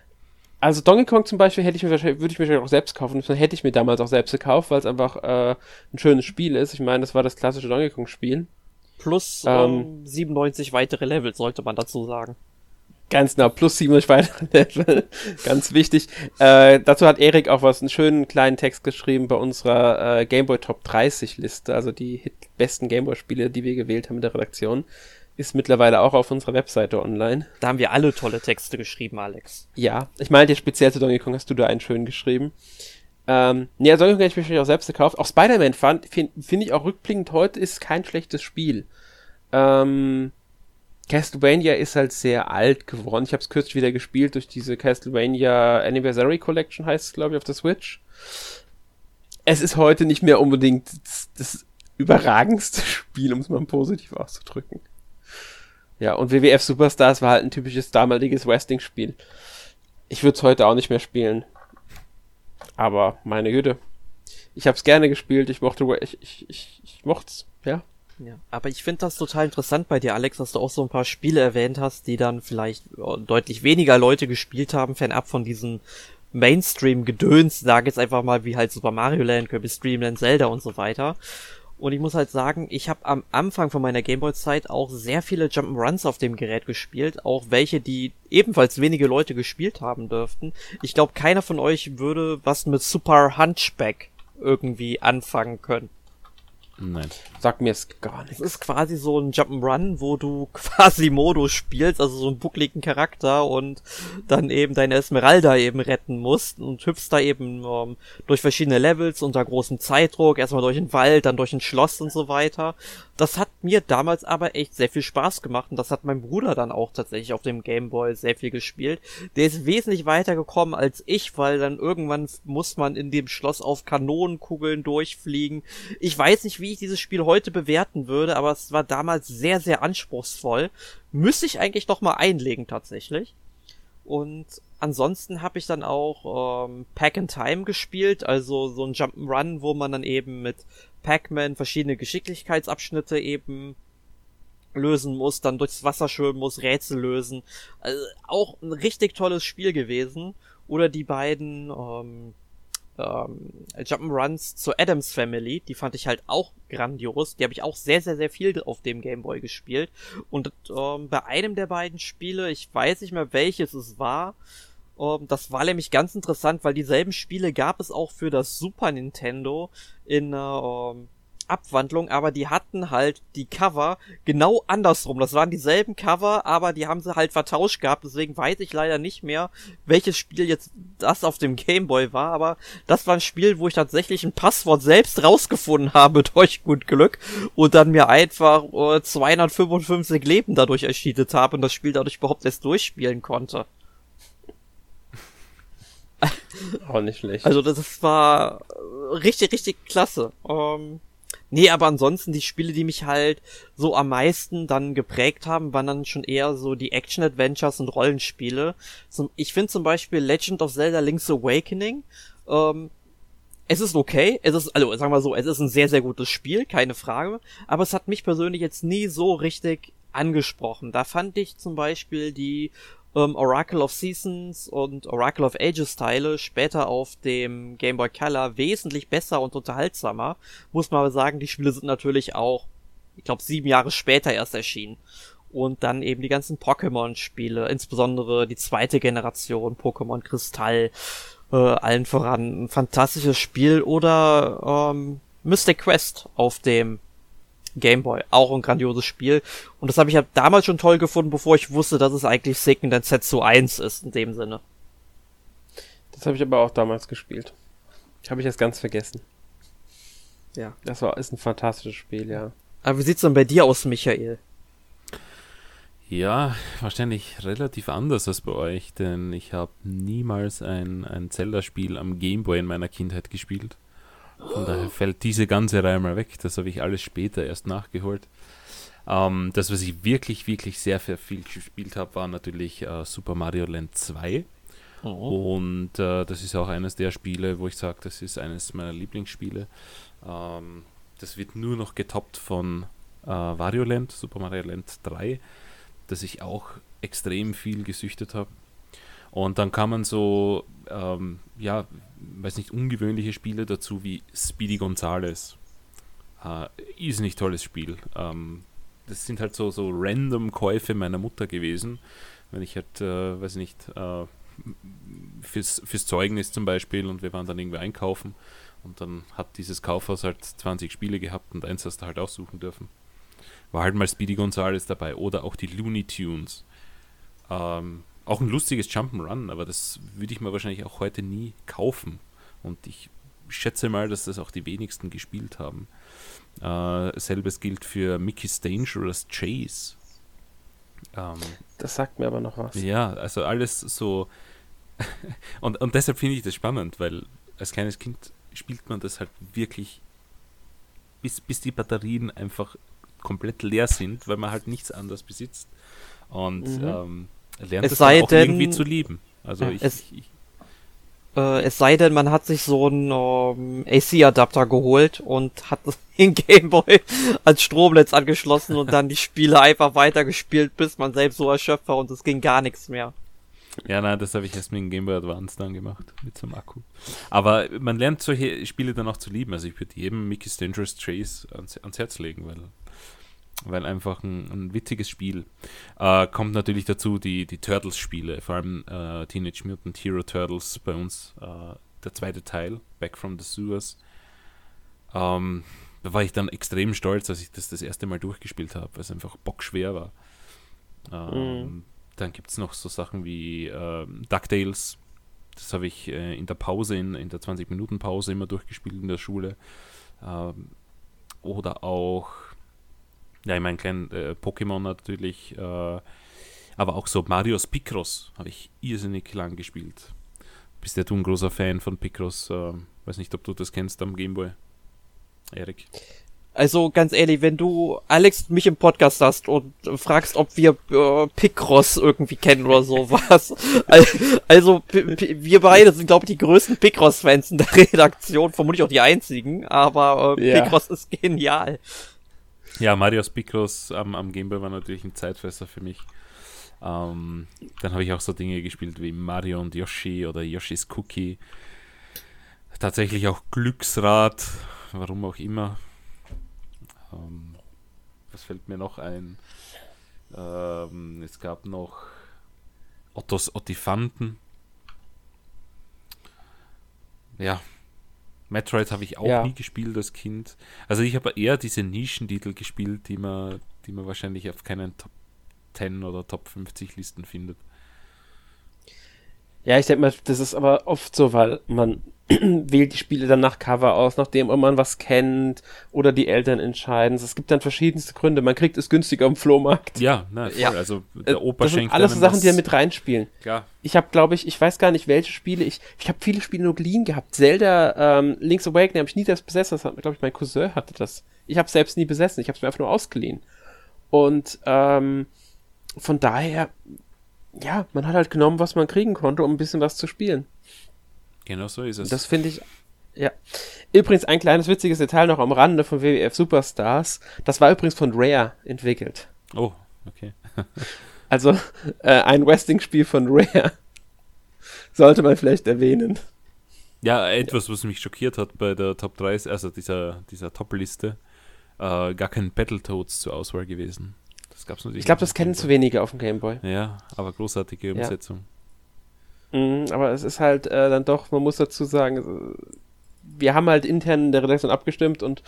[SPEAKER 1] also Donkey Kong zum Beispiel hätte ich mir wahrscheinlich, würde ich mir wahrscheinlich auch selbst kaufen. Das hätte ich mir damals auch selbst gekauft, weil es einfach äh, ein schönes Spiel ist. Ich meine, das war das klassische Donkey Kong Spiel.
[SPEAKER 2] Plus ähm, 97 weitere Level, sollte man dazu sagen.
[SPEAKER 1] Ganz genau, plus 97 weitere Level. Ganz wichtig. Äh, dazu hat Erik auch was, einen schönen kleinen Text geschrieben bei unserer äh, Gameboy Top 30 Liste, also die Hit besten Gameboy Spiele, die wir gewählt haben in der Redaktion ist mittlerweile auch auf unserer Webseite online.
[SPEAKER 2] Da haben wir alle tolle Texte geschrieben, Alex.
[SPEAKER 1] Ja, ich meinte speziell zu Donkey Kong hast du da einen schönen geschrieben. Ähm, ja, Donkey Kong hätte ich mir auch selbst gekauft. Auch Spider-Man finde find ich auch rückblickend heute ist kein schlechtes Spiel. Ähm, Castlevania ist halt sehr alt geworden. Ich habe es kürzlich wieder gespielt durch diese Castlevania Anniversary Collection, heißt es, glaube ich, auf der Switch. Es ist heute nicht mehr unbedingt das, das überragendste Spiel, um es mal positiv auszudrücken. Ja, und WWF Superstars war halt ein typisches damaliges Wrestling-Spiel. Ich würde es heute auch nicht mehr spielen. Aber meine Güte. Ich habe es gerne gespielt, ich mochte ich, ich, ich, ich mochte ja.
[SPEAKER 2] Ja, aber ich finde das total interessant bei dir, Alex, dass du auch so ein paar Spiele erwähnt hast, die dann vielleicht oh, deutlich weniger Leute gespielt haben, fernab von diesen Mainstream-Gedöns, sage jetzt einfach mal wie halt Super Mario Land, Kirby Streamland, Zelda und so weiter. Und ich muss halt sagen, ich habe am Anfang von meiner Gameboy-Zeit auch sehr viele Jump'n'Runs auf dem Gerät gespielt, auch welche, die ebenfalls wenige Leute gespielt haben dürften. Ich glaube, keiner von euch würde was mit Super Hunchback irgendwie anfangen können.
[SPEAKER 1] Nein. Sag mir es gar nicht.
[SPEAKER 2] Es ist quasi so ein Jump'n'Run, wo du quasi Modus spielst, also so einen buckligen Charakter und dann eben deine Esmeralda eben retten musst und hüpfst da eben ähm, durch verschiedene Levels unter großem Zeitdruck, erstmal durch den Wald, dann durch ein Schloss und so weiter. Das hat mir damals aber echt sehr viel Spaß gemacht und das hat mein Bruder dann auch tatsächlich auf dem Gameboy sehr viel gespielt. Der ist wesentlich weiter gekommen als ich, weil dann irgendwann muss man in dem Schloss auf Kanonenkugeln durchfliegen. Ich weiß nicht, wie ich dieses Spiel heute bewerten würde, aber es war damals sehr, sehr anspruchsvoll. Müsste ich eigentlich noch mal einlegen tatsächlich. Und ansonsten habe ich dann auch ähm, Pack in Time gespielt, also so ein Jump'n'Run, wo man dann eben mit Pac-Man verschiedene Geschicklichkeitsabschnitte eben lösen muss, dann durchs Wasser schwimmen muss, Rätsel lösen. Also auch ein richtig tolles Spiel gewesen. Oder die beiden ähm, ähm, Jump'n'Runs zur Adams Family, die fand ich halt auch grandios. Die habe ich auch sehr, sehr, sehr viel auf dem Game Boy gespielt. Und ähm, bei einem der beiden Spiele, ich weiß nicht mehr welches es war, ähm, das war nämlich ganz interessant, weil dieselben Spiele gab es auch für das Super Nintendo in ähm, Abwandlung, aber die hatten halt die Cover genau andersrum. Das waren dieselben Cover, aber die haben sie halt vertauscht gehabt. Deswegen weiß ich leider nicht mehr, welches Spiel jetzt das auf dem Gameboy war. Aber das war ein Spiel, wo ich tatsächlich ein Passwort selbst rausgefunden habe durch gut Glück und dann mir einfach äh, 255 Leben dadurch erschiedet habe und das Spiel dadurch überhaupt erst durchspielen konnte.
[SPEAKER 1] Auch nicht schlecht.
[SPEAKER 2] Also das war richtig, richtig klasse. Ähm, Nee, aber ansonsten die Spiele, die mich halt so am meisten dann geprägt haben, waren dann schon eher so die Action-Adventures und Rollenspiele. ich finde zum Beispiel Legend of Zelda Link's Awakening ähm, es ist okay, es ist, also sagen wir so, es ist ein sehr, sehr gutes Spiel, keine Frage, aber es hat mich persönlich jetzt nie so richtig angesprochen. Da fand ich zum Beispiel die ähm, Oracle of Seasons und Oracle of Ages Teile später auf dem Game Boy Color wesentlich besser und unterhaltsamer. Muss man aber sagen, die Spiele sind natürlich auch, ich glaube, sieben Jahre später erst erschienen. Und dann eben die ganzen Pokémon-Spiele, insbesondere die zweite Generation, Pokémon Kristall, äh, allen voran ein fantastisches Spiel oder ähm, Mystic Quest auf dem Game Boy, auch ein grandioses Spiel. Und das habe ich ja damals schon toll gefunden, bevor ich wusste, dass es eigentlich Seiken Densetsu 1 ist, in dem Sinne.
[SPEAKER 1] Das habe ich aber auch damals gespielt. Habe ich jetzt ganz vergessen.
[SPEAKER 2] Ja.
[SPEAKER 1] Das war, ist ein fantastisches Spiel, ja.
[SPEAKER 2] Aber wie sieht's denn bei dir aus, Michael?
[SPEAKER 3] Ja, wahrscheinlich relativ anders als bei euch, denn ich habe niemals ein, ein Zelda-Spiel am Gameboy in meiner Kindheit gespielt. Von daher fällt diese ganze Reihe mal weg. Das habe ich alles später erst nachgeholt. Ähm, das, was ich wirklich, wirklich sehr, sehr viel gespielt habe, war natürlich äh, Super Mario Land 2. Oh. Und äh, das ist auch eines der Spiele, wo ich sage, das ist eines meiner Lieblingsspiele. Ähm, das wird nur noch getoppt von äh, Wario Land, Super Mario Land 3 das ich auch extrem viel gesüchtet habe. Und dann kann man so, ähm, ja, weiß nicht, ungewöhnliche Spiele dazu wie Speedy Gonzales. Äh, ist nicht tolles Spiel. Ähm, das sind halt so, so random Käufe meiner Mutter gewesen. Wenn ich halt, äh, weiß nicht, äh, fürs, fürs Zeugnis zum Beispiel und wir waren dann irgendwie einkaufen und dann hat dieses Kaufhaus halt 20 Spiele gehabt und eins hast du halt aussuchen dürfen war halt mal Speedy Gonzales dabei oder auch die Looney Tunes. Ähm, auch ein lustiges Jump'n'Run, aber das würde ich mir wahrscheinlich auch heute nie kaufen. Und ich schätze mal, dass das auch die wenigsten gespielt haben. Äh, selbes gilt für Mickey's Dangerous Chase.
[SPEAKER 1] Ähm, das sagt mir aber noch was.
[SPEAKER 3] Ja, also alles so. und, und deshalb finde ich das spannend, weil als kleines Kind spielt man das halt wirklich, bis, bis die Batterien einfach komplett leer sind, weil man halt nichts anderes besitzt. Und mhm. ähm, lernt es, es auch denn, irgendwie zu lieben. Also ja, ich,
[SPEAKER 2] es,
[SPEAKER 3] ich,
[SPEAKER 2] äh, es sei denn, man hat sich so einen ähm, AC-Adapter geholt und hat den Gameboy als Stromnetz angeschlossen und dann die Spiele einfach weitergespielt, bis man selbst so erschöpft war und es ging gar nichts mehr.
[SPEAKER 3] Ja, nein, das habe ich erst mit dem Game Boy Advance dann gemacht, mit so einem Akku. Aber man lernt solche Spiele dann auch zu lieben. Also ich würde jedem Mickey's Dangerous Chase ans, ans Herz legen, weil weil einfach ein, ein witziges Spiel. Äh, kommt natürlich dazu die, die Turtles-Spiele, vor allem äh, Teenage Mutant Hero Turtles bei uns, äh, der zweite Teil, Back from the Sewers. Ähm, da war ich dann extrem stolz, als ich das das erste Mal durchgespielt habe, weil es einfach bockschwer war. Ähm, mhm. Dann gibt es noch so Sachen wie ähm, DuckTales. Das habe ich äh, in der Pause, in, in der 20-Minuten-Pause immer durchgespielt in der Schule. Ähm, oder auch ja, ich meine, kleinen äh, Pokémon natürlich, äh, aber auch so Marios Picross habe ich irrsinnig lang gespielt. Bist ja du ein großer Fan von Picross? Äh, weiß nicht, ob du das kennst am Gameboy. Erik.
[SPEAKER 2] Also ganz ehrlich, wenn du Alex mich im Podcast hast und fragst, ob wir äh, Picross irgendwie kennen oder sowas. also wir beide sind glaube ich die größten Picross-Fans in der Redaktion, vermutlich auch die einzigen, aber äh, ja. Picross ist genial.
[SPEAKER 3] Ja, Marios Picross am, am Gameboy war natürlich ein Zeitfresser für mich. Ähm, dann habe ich auch so Dinge gespielt wie Mario und Yoshi oder Yoshis Cookie. Tatsächlich auch Glücksrad, warum auch immer. Ähm, was fällt mir noch ein? Ähm, es gab noch Ottos Ottifanten. Ja, Metroid habe ich auch ja. nie gespielt als Kind. Also ich habe eher diese Nischentitel gespielt, die man, die man wahrscheinlich auf keinen Top 10 oder Top 50 Listen findet.
[SPEAKER 1] Ja, ich denke mal, das ist aber oft so, weil man wählt die Spiele dann nach Cover aus, nachdem man was kennt oder die Eltern entscheiden. Es gibt dann verschiedenste Gründe. Man kriegt es günstiger am Flohmarkt.
[SPEAKER 3] Ja, na, voll. ja. also der äh, Opa
[SPEAKER 1] das
[SPEAKER 3] schenkt
[SPEAKER 1] sind alles Sachen, was. die da mit reinspielen.
[SPEAKER 3] Klar.
[SPEAKER 1] Ich habe, glaube ich, ich weiß gar nicht, welche Spiele ich. Ich habe viele Spiele nur geliehen gehabt. Zelda, ähm, Link's Awakening habe ich nie das besessen. Das hat, glaube ich, mein Cousin hatte das. Ich habe selbst nie besessen. Ich habe es mir einfach nur ausgeliehen. Und ähm, von daher, ja, man hat halt genommen, was man kriegen konnte, um ein bisschen was zu spielen.
[SPEAKER 3] Genau so ist es.
[SPEAKER 1] Das finde ich, Ja. Übrigens ein kleines witziges Detail noch am Rande von WWF Superstars. Das war übrigens von Rare entwickelt.
[SPEAKER 3] Oh, okay.
[SPEAKER 1] Also äh, ein Wrestling-Spiel von Rare. Sollte man vielleicht erwähnen.
[SPEAKER 3] Ja, etwas, was mich schockiert hat bei der Top 3, also dieser, dieser Top-Liste, äh, gar kein Battletoads zur Auswahl gewesen.
[SPEAKER 1] Das gab's natürlich. Ich glaube, das kennen zu wenige auf dem Gameboy.
[SPEAKER 3] Ja, aber großartige Umsetzung.
[SPEAKER 1] Ja. Mhm, aber es ist halt äh, dann doch, man muss dazu sagen, wir haben halt intern in der Redaktion abgestimmt und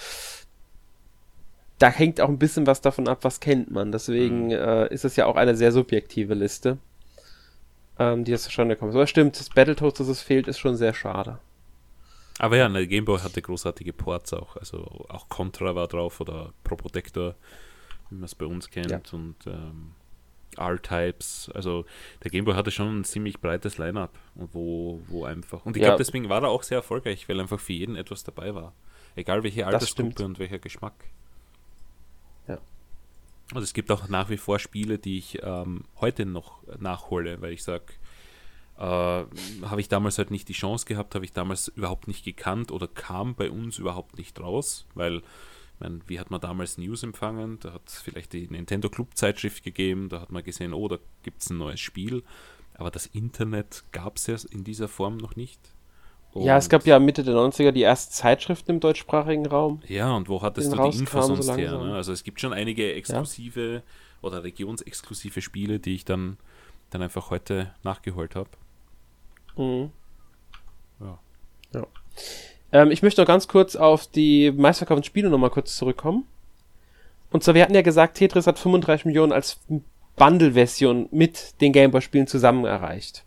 [SPEAKER 1] da hängt auch ein bisschen was davon ab, was kennt man. Deswegen mhm. äh, ist es ja auch eine sehr subjektive Liste, ähm, die jetzt zustande kommt. Aber stimmt, das Battletoads, dass es fehlt, ist schon sehr schade.
[SPEAKER 3] Aber ja, der Gameboy hatte großartige Ports auch. Also auch Contra war drauf oder Pro Protector, wie man es bei uns kennt. Ja. Und ähm, R-Types. Also der Gameboy hatte schon ein ziemlich breites Line-Up. Wo, wo einfach. Und ich ja. glaube, deswegen war er auch sehr erfolgreich, weil einfach für jeden etwas dabei war. Egal welche Altersgruppe und welcher Geschmack.
[SPEAKER 1] Ja.
[SPEAKER 3] Also es gibt auch nach wie vor Spiele, die ich ähm, heute noch nachhole, weil ich sage, äh, habe ich damals halt nicht die Chance gehabt, habe ich damals überhaupt nicht gekannt oder kam bei uns überhaupt nicht raus, weil, meine, wie hat man damals News empfangen? Da hat es vielleicht die Nintendo Club Zeitschrift gegeben, da hat man gesehen, oh, da gibt es ein neues Spiel, aber das Internet gab es ja in dieser Form noch nicht.
[SPEAKER 1] Und ja, es gab ja Mitte der 90er die ersten Zeitschriften im deutschsprachigen Raum.
[SPEAKER 3] Ja, und wo hattest du die Infos sonst so her? Ne? Also es gibt schon einige exklusive ja. oder regionsexklusive Spiele, die ich dann, dann einfach heute nachgeholt habe.
[SPEAKER 1] Mhm. Ja. ja. Ähm, ich möchte noch ganz kurz auf die meistverkauften Spiele nochmal kurz zurückkommen. Und zwar, wir hatten ja gesagt, Tetris hat 35 Millionen als Bundle-Version mit den Gameboy-Spielen zusammen erreicht.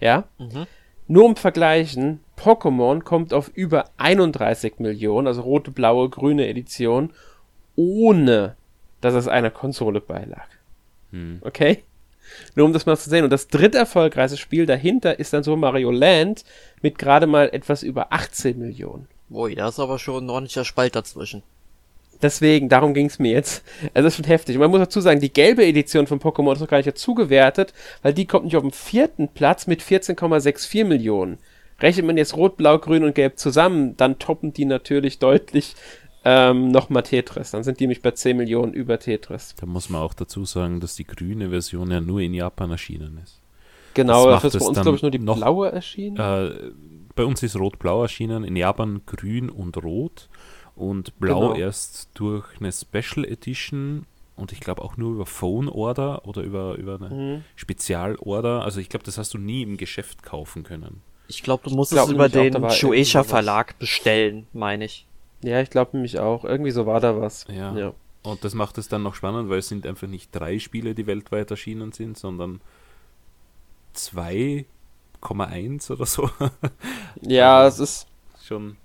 [SPEAKER 1] Ja? Mhm. Nur um vergleichen, Pokémon kommt auf über 31 Millionen, also rote, blaue, grüne Edition, ohne dass es einer Konsole beilag. Hm. Okay? Nur um das mal zu sehen. Und das dritte erfolgreichste Spiel dahinter ist dann so Mario Land mit gerade mal etwas über 18 Millionen.
[SPEAKER 2] Ui, da ist aber schon ein ordentlicher Spalt dazwischen.
[SPEAKER 1] Deswegen, darum ging es mir jetzt. Also das ist schon heftig. Und man muss dazu sagen, die gelbe Edition von Pokémon ist noch gar nicht dazu gewertet, weil die kommt nicht auf dem vierten Platz mit 14,64 Millionen. Rechnet man jetzt Rot, Blau, Grün und Gelb zusammen, dann toppen die natürlich deutlich ähm, nochmal Tetris. Dann sind die nämlich bei 10 Millionen über Tetris.
[SPEAKER 3] Da muss man auch dazu sagen, dass die grüne Version ja nur in Japan erschienen ist.
[SPEAKER 1] Genau, das, das ist bei uns, glaube ich, nur die noch, blaue erschienen.
[SPEAKER 3] Äh, bei uns ist Rot-Blau erschienen, in Japan Grün und Rot und Blau genau. erst durch eine Special Edition und ich glaube auch nur über Phone Order oder über, über eine mhm. Spezialorder. Also ich glaube, das hast du nie im Geschäft kaufen können.
[SPEAKER 2] Ich glaube, du musst glaub, es über den Shueisha Verlag bestellen, meine ich.
[SPEAKER 1] Ja, ich glaube nämlich auch. Irgendwie so war da was.
[SPEAKER 3] Ja. ja. Und das macht es dann noch spannend, weil es sind einfach nicht drei Spiele, die weltweit erschienen sind, sondern 2,1 oder so.
[SPEAKER 1] ja, also es ist
[SPEAKER 3] schon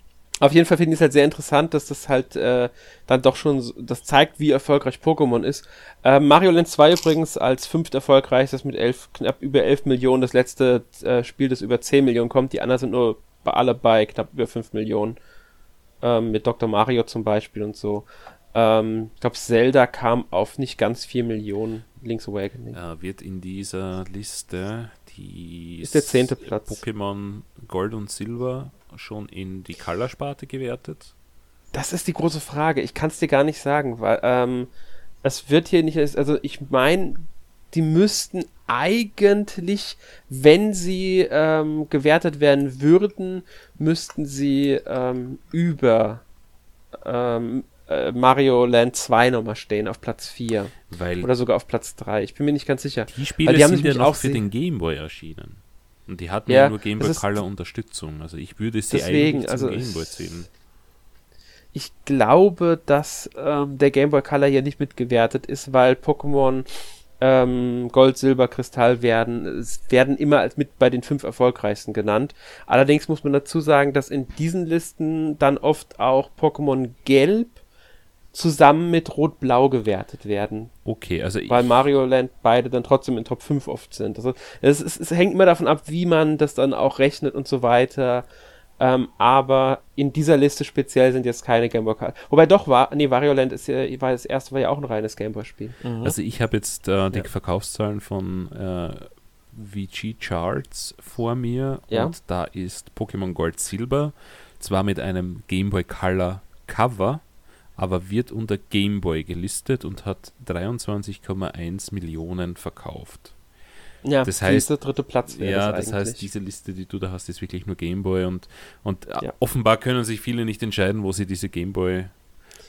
[SPEAKER 1] auf jeden Fall finde ich es halt sehr interessant, dass das halt äh, dann doch schon, das zeigt, wie erfolgreich Pokémon ist. Äh, Mario Land 2 übrigens als fünft erfolgreichstes mit elf, knapp über 11 Millionen. Das letzte äh, Spiel, das über 10 Millionen kommt. Die anderen sind nur bei alle bei knapp über 5 Millionen. Ähm, mit Dr. Mario zum Beispiel und so. Ähm, ich glaube, Zelda kam auf nicht ganz 4 Millionen. Link's Awakening.
[SPEAKER 3] Er wird in dieser Liste die
[SPEAKER 1] ist der zehnte Platz.
[SPEAKER 3] Pokémon Gold und Silber schon in die Color-Sparte gewertet?
[SPEAKER 1] Das ist die große Frage. Ich kann es dir gar nicht sagen, weil ähm, es wird hier nicht, also ich meine, die müssten eigentlich, wenn sie ähm, gewertet werden würden, müssten sie ähm, über ähm, äh, Mario Land 2 nochmal stehen, auf Platz 4.
[SPEAKER 3] Weil
[SPEAKER 1] Oder sogar auf Platz 3. Ich bin mir nicht ganz sicher.
[SPEAKER 3] Die Spiele die sind ja noch für den Gameboy erschienen. Und die hatten ja, ja nur Game Boy Color Unterstützung. Also ich würde sie
[SPEAKER 1] deswegen, eigentlich zum also Game Boy zählen. Ich glaube, dass ähm, der Game Boy Color hier nicht mitgewertet ist, weil Pokémon ähm, Gold, Silber, Kristall werden, werden immer als mit bei den fünf erfolgreichsten genannt. Allerdings muss man dazu sagen, dass in diesen Listen dann oft auch Pokémon Gelb zusammen mit Rot-Blau gewertet werden.
[SPEAKER 3] Okay, also
[SPEAKER 1] Weil Mario Land beide dann trotzdem in Top 5 oft sind. Also es, es, es hängt immer davon ab, wie man das dann auch rechnet und so weiter. Ähm, aber in dieser Liste speziell sind jetzt keine Gameboy Color. Wobei doch war, nee, Wario Land ist ja, war das erste war ja auch ein reines Gameboy-Spiel.
[SPEAKER 3] Mhm. Also ich habe jetzt äh, die ja. Verkaufszahlen von äh, VG Charts vor mir
[SPEAKER 1] ja.
[SPEAKER 3] und da ist Pokémon Gold Silber zwar mit einem Game Boy Color Cover, aber wird unter Game Boy gelistet und hat 23,1 Millionen verkauft.
[SPEAKER 1] Ja,
[SPEAKER 3] Das heißt-
[SPEAKER 1] dieser dritte Platz wäre
[SPEAKER 3] Ja,
[SPEAKER 1] das
[SPEAKER 3] das heißt, diese Liste, die du da hast, ist wirklich nur Game Boy und, und äh,
[SPEAKER 1] Ja.
[SPEAKER 3] offenbar können sich viele nicht entscheiden, wo sie diese Game Boy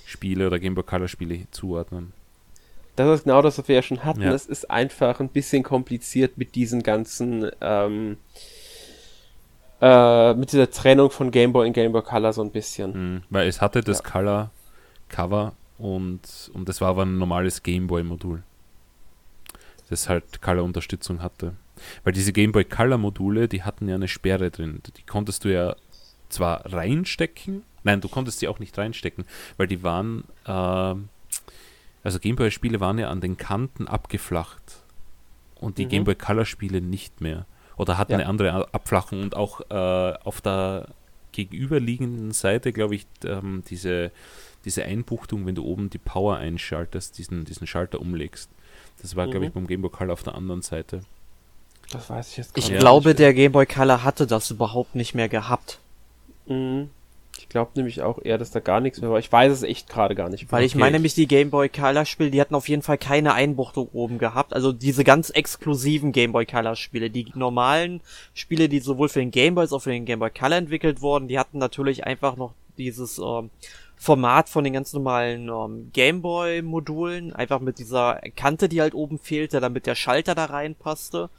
[SPEAKER 3] Spiele oder Game Boy Color Spiele zuordnen.
[SPEAKER 1] Das ist genau das, was wir ja schon hatten.
[SPEAKER 3] Ja.
[SPEAKER 1] Es ist einfach ein bisschen kompliziert mit diesen ganzen, ähm, äh, mit dieser Trennung von Game Boy und Game Boy Color so ein bisschen.
[SPEAKER 3] Mhm, weil es hatte das
[SPEAKER 1] Ja.
[SPEAKER 3] Color Cover und, und das war aber ein normales Game Boy Modul. Das halt Color Unterstützung hatte. Weil diese Game Boy Color Module, die hatten ja eine Sperre drin. Die konntest du ja zwar reinstecken, nein, du konntest sie auch nicht reinstecken, weil die waren, ähm, also Game Boy Spiele waren ja an den Kanten abgeflacht und die
[SPEAKER 1] Mhm.
[SPEAKER 3] Game Boy Color Spiele nicht mehr. Oder hatten
[SPEAKER 1] Ja.
[SPEAKER 3] eine andere Abflachung und auch äh, auf der gegenüberliegenden Seite, glaube ich, ähm, diese, diese Einbuchtung, wenn du oben die Power einschaltest, diesen, diesen Schalter umlegst. Das war, glaube
[SPEAKER 1] Mhm.
[SPEAKER 3] ich, beim Game Boy Color auf der anderen Seite.
[SPEAKER 1] Das weiß ich jetzt
[SPEAKER 2] Ich
[SPEAKER 1] gar
[SPEAKER 2] glaube,
[SPEAKER 1] nicht.
[SPEAKER 2] der Game Boy Color hatte das überhaupt nicht mehr gehabt.
[SPEAKER 1] Mhm. Ich glaube nämlich auch eher, dass da gar nichts mehr war. Ich weiß es echt gerade gar nicht.
[SPEAKER 2] Weil ich
[SPEAKER 3] Okay.
[SPEAKER 2] meine nämlich, die Game Boy Color Spiele, die hatten auf jeden Fall keine Einbuchtung oben gehabt. Also diese ganz exklusiven Game Boy Color Spiele. Die normalen Spiele, die sowohl für den Game Boy als auch für den Game Boy Color entwickelt wurden, die hatten natürlich einfach noch dieses ähm, Format von den ganz normalen ähm, Game Boy Modulen. Einfach mit dieser Kante, die halt oben fehlte, damit der Schalter da reinpasste.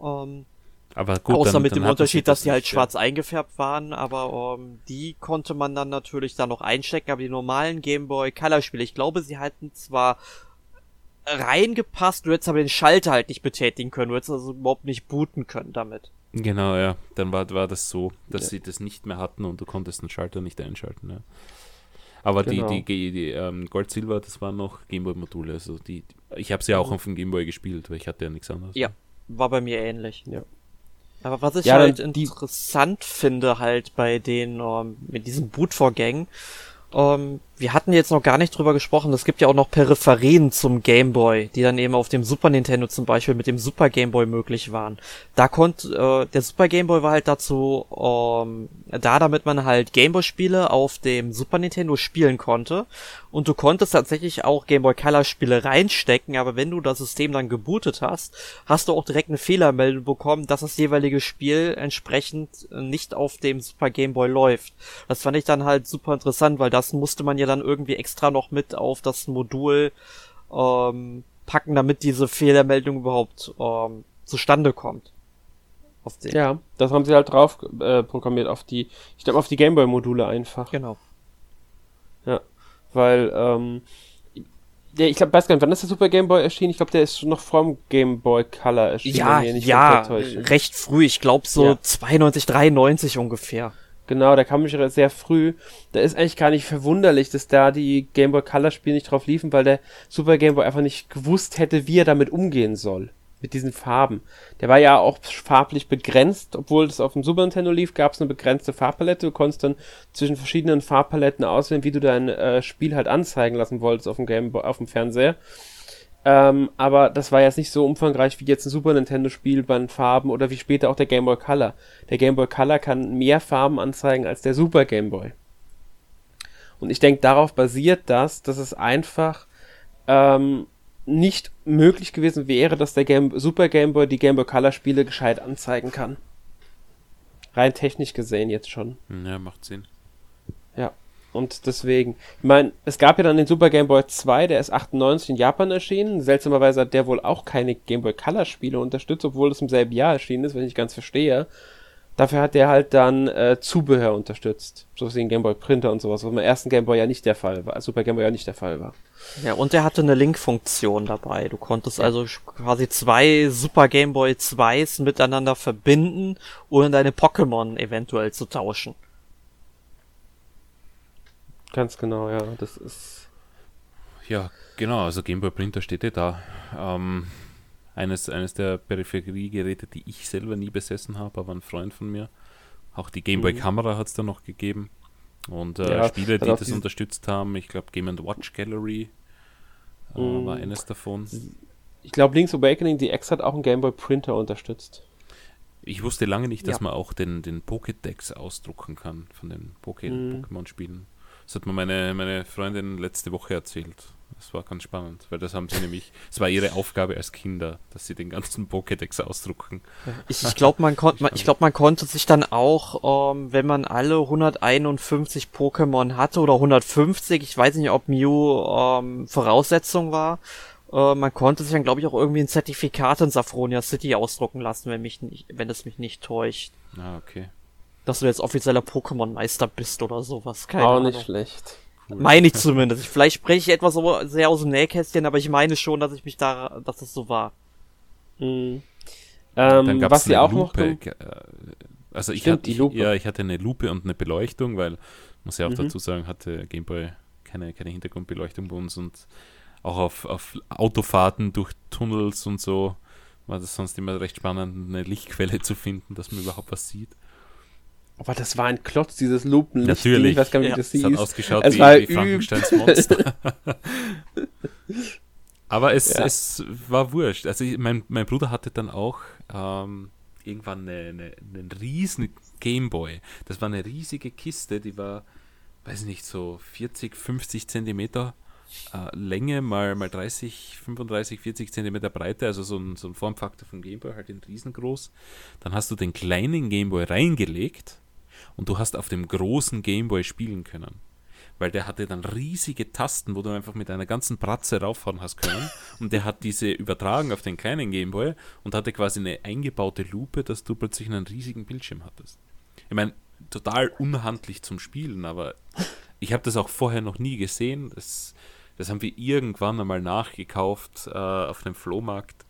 [SPEAKER 2] Ähm,
[SPEAKER 3] Aber gut,
[SPEAKER 2] Außer
[SPEAKER 3] dann-
[SPEAKER 2] mit
[SPEAKER 3] dann
[SPEAKER 2] dem Unterschied,
[SPEAKER 3] sie
[SPEAKER 2] dass die halt
[SPEAKER 3] nicht, ja.
[SPEAKER 2] schwarz eingefärbt waren, aber ähm, die konnte man dann natürlich da noch einstecken, aber die normalen Game Boy Color Spiele, ich glaube, sie hatten zwar reingepasst, du hättest aber den Schalter halt nicht betätigen können, du hättest also überhaupt nicht booten können damit.
[SPEAKER 3] Genau, ja. Dann war, war das so, dass
[SPEAKER 1] Ja.
[SPEAKER 3] sie das nicht mehr hatten und du konntest den Schalter nicht einschalten, ja. Aber
[SPEAKER 1] Genau.
[SPEAKER 3] die, die, die ähm, Gold Silver, das waren noch Gameboy-Module. Also die, ich habe sie auch auf dem Gameboy gespielt, weil ich hatte ja nichts anderes.
[SPEAKER 2] Ja. War bei mir ähnlich.
[SPEAKER 1] Ja.
[SPEAKER 2] Aber was ich
[SPEAKER 1] Ja,
[SPEAKER 2] halt interessant finde halt bei den, ähm, mit diesen Bootvorgängen, ähm, wir hatten jetzt noch gar nicht drüber gesprochen, es gibt ja auch noch Peripherien zum Game Boy, die dann eben auf dem Super Nintendo zum Beispiel mit dem Super Game Boy möglich waren. Da konnte, äh, der Super Game Boy war halt dazu, ähm, da, damit man halt Game Boy Spiele auf dem Super Nintendo spielen konnte. Und du konntest tatsächlich auch Game Boy Color Spiele reinstecken, aber wenn du das System dann gebootet hast, hast du auch direkt eine Fehlermeldung bekommen, dass das jeweilige Spiel entsprechend nicht auf dem Super Game Boy läuft. Das fand ich dann halt super interessant, weil das musste man ja dann irgendwie extra noch mit auf das Modul ähm, packen, damit diese Fehlermeldung überhaupt ähm, zustande kommt.
[SPEAKER 1] Ja, das haben sie halt drauf äh, programmiert auf die, ich glaube auf die Gameboy-Module einfach.
[SPEAKER 2] Genau.
[SPEAKER 1] Weil, ähm, der, ich glaube, weiß gar nicht, wann ist der Super Game Boy erschienen? Ich glaube, der ist schon noch vorm Game Boy Color erschienen.
[SPEAKER 2] Ja, ja, recht früh. Ich glaube so
[SPEAKER 1] Ja.
[SPEAKER 2] 92, 93 ungefähr.
[SPEAKER 1] Genau, da kam ich sehr früh. Da ist eigentlich gar nicht verwunderlich, dass da die Game Boy Color Spiele nicht drauf liefen, weil der Super Game Boy einfach nicht gewusst hätte, wie er damit umgehen soll. Mit diesen Farben. Der war ja auch farblich begrenzt, obwohl das auf dem Super Nintendo lief, gab es eine begrenzte Farbpalette. Du konntest dann zwischen verschiedenen Farbpaletten auswählen, wie du dein äh, Spiel halt anzeigen lassen wolltest auf dem Game Boy, auf dem Fernseher. Ähm, aber das war jetzt nicht so umfangreich wie jetzt ein Super Nintendo Spiel bei den Farben oder wie später auch der Game Boy Color. Der Game Boy Color kann mehr Farben anzeigen als der Super Game Boy. Und ich denke, darauf basiert das, dass es einfach ähm, nicht möglich gewesen wäre, dass der Game Super Game Boy die Game Boy Color Spiele gescheit anzeigen kann. Rein technisch gesehen jetzt schon.
[SPEAKER 3] Ja, macht Sinn.
[SPEAKER 1] Ja. Und deswegen, ich meine, es gab ja dann den Super Game Boy 2, der ist 98 in Japan erschienen. Seltsamerweise hat der wohl auch keine Game Boy Color Spiele unterstützt, obwohl es im selben Jahr erschienen ist, wenn ich ganz verstehe. Dafür hat der halt dann äh, Zubehör unterstützt. So wie ein Game Boy Printer und sowas, was beim ersten Game Boy ja nicht der Fall war, Super Game Boy ja nicht der Fall war.
[SPEAKER 2] Ja, und er hatte eine Link-Funktion dabei. Du konntest also sch- quasi zwei Super Game Boy 2s miteinander verbinden, ohne deine Pokémon eventuell zu tauschen.
[SPEAKER 1] Ganz genau, ja. Das ist.
[SPEAKER 3] Ja, genau, also Gameboy Printer steht ja da. Ähm, eines, eines der Peripheriegeräte, die ich selber nie besessen habe, aber ein Freund von mir. Auch die Gameboy Kamera hat es da noch gegeben. Und äh,
[SPEAKER 1] Ja,
[SPEAKER 3] Spiele, die das unterstützt haben, ich glaube Game Watch Gallery äh,
[SPEAKER 1] Mhm.
[SPEAKER 3] war eines davon.
[SPEAKER 1] Ich glaube, Link's Awakening DX hat auch einen Game Boy Printer unterstützt.
[SPEAKER 3] Ich wusste lange nicht, dass
[SPEAKER 2] Ja.
[SPEAKER 3] man auch den, den Pokédex ausdrucken kann von den Poké
[SPEAKER 1] Mhm.
[SPEAKER 3] Pokémon-Spielen. Das hat mir meine, meine Freundin letzte Woche erzählt. Das war ganz spannend, weil das haben sie nämlich, es war ihre Aufgabe als Kinder, dass sie den ganzen Pokédex ausdrucken.
[SPEAKER 2] Ich, ich glaube, man konnte, man, ich glaube, man konnte sich dann auch, ähm, wenn man alle 151 Pokémon hatte oder 150, ich weiß nicht, ob Mew ähm, Voraussetzung war, äh, man konnte sich dann, glaube ich, auch irgendwie ein Zertifikat in Saffronia City ausdrucken lassen, wenn mich nicht, wenn es mich nicht täuscht,
[SPEAKER 3] Ah, okay.
[SPEAKER 2] Dass du jetzt offizieller Pokémon-Meister bist oder sowas. Keine
[SPEAKER 1] Auch
[SPEAKER 2] Ahnung.
[SPEAKER 1] nicht schlecht.
[SPEAKER 2] Meine ich zumindest. Vielleicht spreche ich etwas so sehr aus dem Nähkästchen, aber ich meine schon, dass ich mich da, dass es so war.
[SPEAKER 1] Mhm.
[SPEAKER 3] Dann
[SPEAKER 1] Ähm,
[SPEAKER 3] gab's
[SPEAKER 1] was sie
[SPEAKER 3] eine
[SPEAKER 1] auch noch
[SPEAKER 3] Lupe. äh, Also ich
[SPEAKER 1] Stimmt,
[SPEAKER 3] hatte,
[SPEAKER 1] die Lupe.
[SPEAKER 3] ja, ich hatte eine Lupe und eine Beleuchtung, weil, muss ja auch
[SPEAKER 1] Mhm.
[SPEAKER 3] dazu sagen, hatte Gameboy keine, keine Hintergrundbeleuchtung bei uns und auch auf, auf Autofahrten durch Tunnels und so war das sonst immer recht spannend, eine Lichtquelle zu finden, dass man überhaupt was sieht.
[SPEAKER 1] Aber das war ein Klotz, dieses Lupenlicht.
[SPEAKER 3] Natürlich.
[SPEAKER 1] Ich weiß gar nicht,
[SPEAKER 2] Ja.
[SPEAKER 1] wie das
[SPEAKER 3] Es hat
[SPEAKER 1] hieß.
[SPEAKER 3] ausgeschaut
[SPEAKER 1] Es
[SPEAKER 3] wie,
[SPEAKER 1] war
[SPEAKER 3] wie Frankensteins Monster. Aber es,
[SPEAKER 1] Ja.
[SPEAKER 3] es war wurscht. Also ich, mein, mein Bruder hatte dann auch ähm, irgendwann eine, eine, einen riesen Gameboy. Das war eine riesige Kiste, die war, weiß ich nicht, so 40, 50 Zentimeter äh, Länge mal, mal 30, 35, 40 Zentimeter Breite, also so ein, so ein Formfaktor vom Gameboy, halt in riesengroß. Dann hast du den kleinen Gameboy reingelegt und du hast auf dem großen Gameboy spielen können. Weil der hatte dann riesige Tasten, wo du einfach mit einer ganzen Bratze rauffahren hast können. Und der hat diese übertragen auf den kleinen Gameboy und hatte quasi eine eingebaute Lupe, dass du plötzlich einen riesigen Bildschirm hattest. Ich meine, total unhandlich zum Spielen, aber ich habe das auch vorher noch nie gesehen. Das, das haben wir irgendwann einmal nachgekauft äh, auf dem Flohmarkt.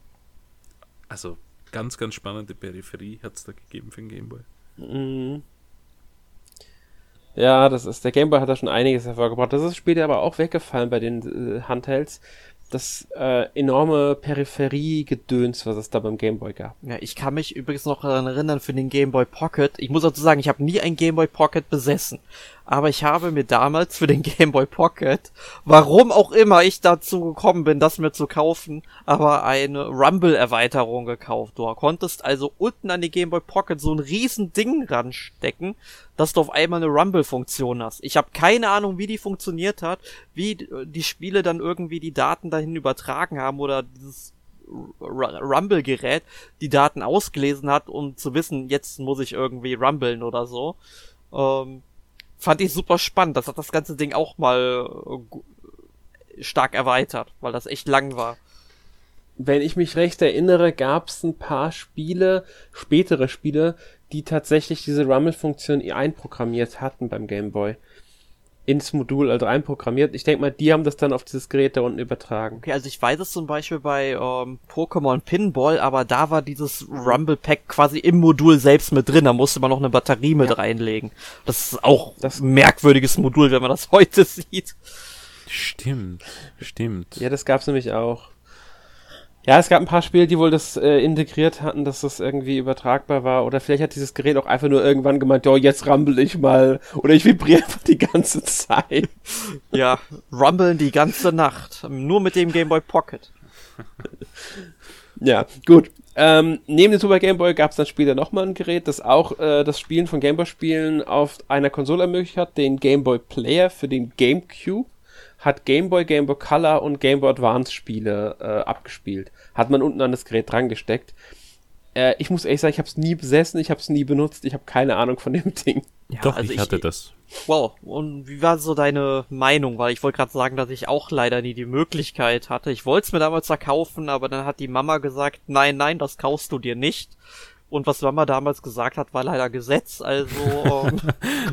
[SPEAKER 3] Also ganz, ganz spannende Peripherie hat es da gegeben für den Gameboy.
[SPEAKER 1] Mhm. Ja, das ist, der Gameboy hat da schon einiges hervorgebracht. Das ist später aber auch weggefallen bei den äh, Handhelds. Das äh, enorme Peripheriegedöns, was es da beim Gameboy gab.
[SPEAKER 2] Ja, ich kann mich übrigens noch daran erinnern für den Game Boy Pocket. Ich muss dazu sagen, ich habe nie ein Game Boy Pocket besessen. Aber ich habe mir damals für den Game Boy Pocket, warum auch immer ich dazu gekommen bin, das mir zu kaufen, aber eine Rumble-Erweiterung gekauft. Du konntest also unten an die Game Boy Pocket so ein riesen Ding ranstecken, dass du auf einmal eine Rumble-Funktion hast. Ich habe keine Ahnung, wie die funktioniert hat, wie die Spiele dann irgendwie die Daten dahin übertragen haben oder dieses Rumble-Gerät die Daten ausgelesen hat, um zu wissen, jetzt muss ich irgendwie rumbeln oder so. Ähm, fand ich super spannend. Das hat das ganze Ding auch mal äh, stark erweitert, weil das echt lang war.
[SPEAKER 1] Wenn ich mich recht erinnere, gab es ein paar Spiele, spätere Spiele, die tatsächlich diese Rumble-Funktion einprogrammiert hatten beim Gameboy. Ins Modul, also einprogrammiert. Ich denke mal, die haben das dann auf dieses Gerät da unten übertragen.
[SPEAKER 2] Okay, also ich weiß es zum Beispiel bei ähm, Pokémon Pinball, aber da war dieses Rumble Pack quasi im Modul selbst mit drin. Da musste man noch eine Batterie mit reinlegen. Das ist auch
[SPEAKER 1] Das-
[SPEAKER 2] merkwürdiges Modul, wenn man das heute sieht.
[SPEAKER 3] Stimmt, stimmt.
[SPEAKER 1] Ja, das gab's nämlich auch. Ja, es gab ein paar Spiele, die wohl das äh, integriert hatten, dass das irgendwie übertragbar war. Oder vielleicht hat dieses Gerät auch einfach nur irgendwann gemeint, ja, jetzt rumble ich mal. Oder ich vibriere einfach die ganze Zeit.
[SPEAKER 2] Ja, rumbeln die ganze Nacht. Nur mit dem Game Boy Pocket.
[SPEAKER 1] Ja, gut. Ähm, neben dem Super Game Boy gab es dann später nochmal ein Gerät, das auch äh, das Spielen von Game Boy Spielen auf einer Konsole ermöglicht hat, den Game Boy Player für den GameCube. Hat Game Boy, Game Boy Color und Game Boy Advance Spiele äh, abgespielt. Hat man unten an das Gerät dran gesteckt. Äh, ich muss ehrlich sagen, ich habe es nie besessen, ich habe es nie benutzt, ich habe keine Ahnung von dem Ding.
[SPEAKER 2] Ja,
[SPEAKER 3] Doch,
[SPEAKER 2] also
[SPEAKER 3] ich hatte das.
[SPEAKER 2] Wow, und wie war so deine Meinung? Weil ich wollte gerade sagen, dass ich auch leider nie die Möglichkeit hatte. Ich wollte es mir damals verkaufen, aber dann hat die Mama gesagt, nein, nein, das kaufst du dir nicht. Und was Mama damals gesagt hat, war leider Gesetz. Also ähm,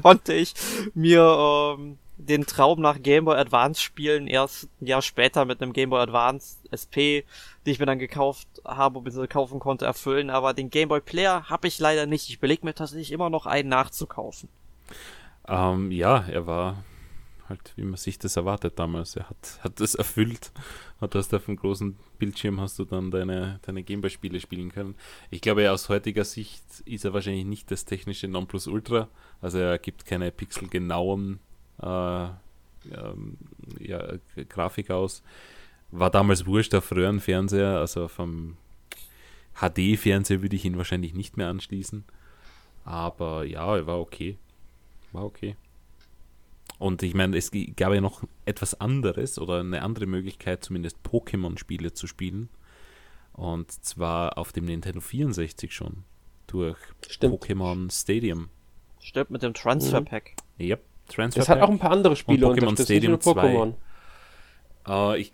[SPEAKER 2] konnte ich mir ähm, den Traum nach Game Boy Advance spielen erst ein Jahr später mit einem Game Boy Advance SP, die ich mir dann gekauft habe, bzw. kaufen konnte, erfüllen. Aber den Game Boy Player habe ich leider nicht. Ich belege mir tatsächlich immer noch einen nachzukaufen.
[SPEAKER 3] Ähm, ja, er war halt, wie man sich das erwartet damals. Er hat, hat das erfüllt. Du hast auf dem großen Bildschirm hast du dann deine, deine Gameboy-Spiele spielen können. Ich glaube, aus heutiger Sicht ist er wahrscheinlich nicht das technische Nonplusultra. Also er gibt keine pixelgenauen ähm, ja, Grafik aus. War damals wurscht auf Röhrenfernseher, also vom HD-Fernseher würde ich ihn wahrscheinlich nicht mehr anschließen. Aber ja, er war okay. War okay. Und ich meine, es gab ja noch etwas anderes oder eine andere Möglichkeit, zumindest Pokémon-Spiele zu spielen. Und zwar auf dem Nintendo 64 schon. Durch. Pokémon Stadium.
[SPEAKER 2] Stimmt, mit dem Transfer Pack.
[SPEAKER 3] Mhm. Yep, Transfer
[SPEAKER 1] Das hat auch ein paar andere Spiele
[SPEAKER 3] Und Pokémon Stadium
[SPEAKER 1] Pokémon.
[SPEAKER 3] Äh, ich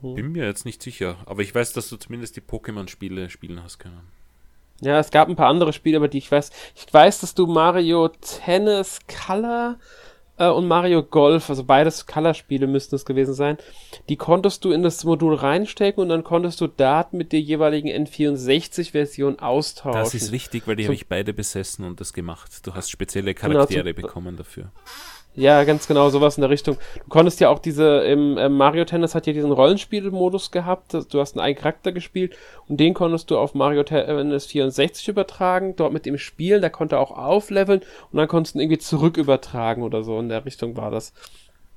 [SPEAKER 3] bin mir jetzt nicht sicher, aber ich weiß, dass du zumindest die Pokémon-Spiele spielen hast können.
[SPEAKER 1] Ja, es gab ein paar andere Spiele, aber die ich weiß. Ich weiß, dass du Mario Tennis Color äh, und Mario Golf, also beides Color-Spiele müssten es gewesen sein, die konntest du in das Modul reinstecken und dann konntest du Daten mit der jeweiligen N64-Version austauschen.
[SPEAKER 3] Das ist richtig, weil die
[SPEAKER 1] So-
[SPEAKER 3] habe ich beide besessen und das gemacht. Du hast spezielle
[SPEAKER 1] Genau,
[SPEAKER 3] Charaktere
[SPEAKER 1] so-
[SPEAKER 3] bekommen dafür.
[SPEAKER 1] Ja, ganz genau, sowas in der Richtung. Du konntest ja auch diese, im ähm, Mario Tennis hat ja diesen Rollenspielmodus gehabt, du hast einen eigenen Charakter gespielt und den konntest du auf Mario Tennis 64 übertragen, dort mit dem Spielen, da konnte er auch aufleveln und dann konntest du ihn irgendwie zurück übertragen oder so, in der Richtung war das.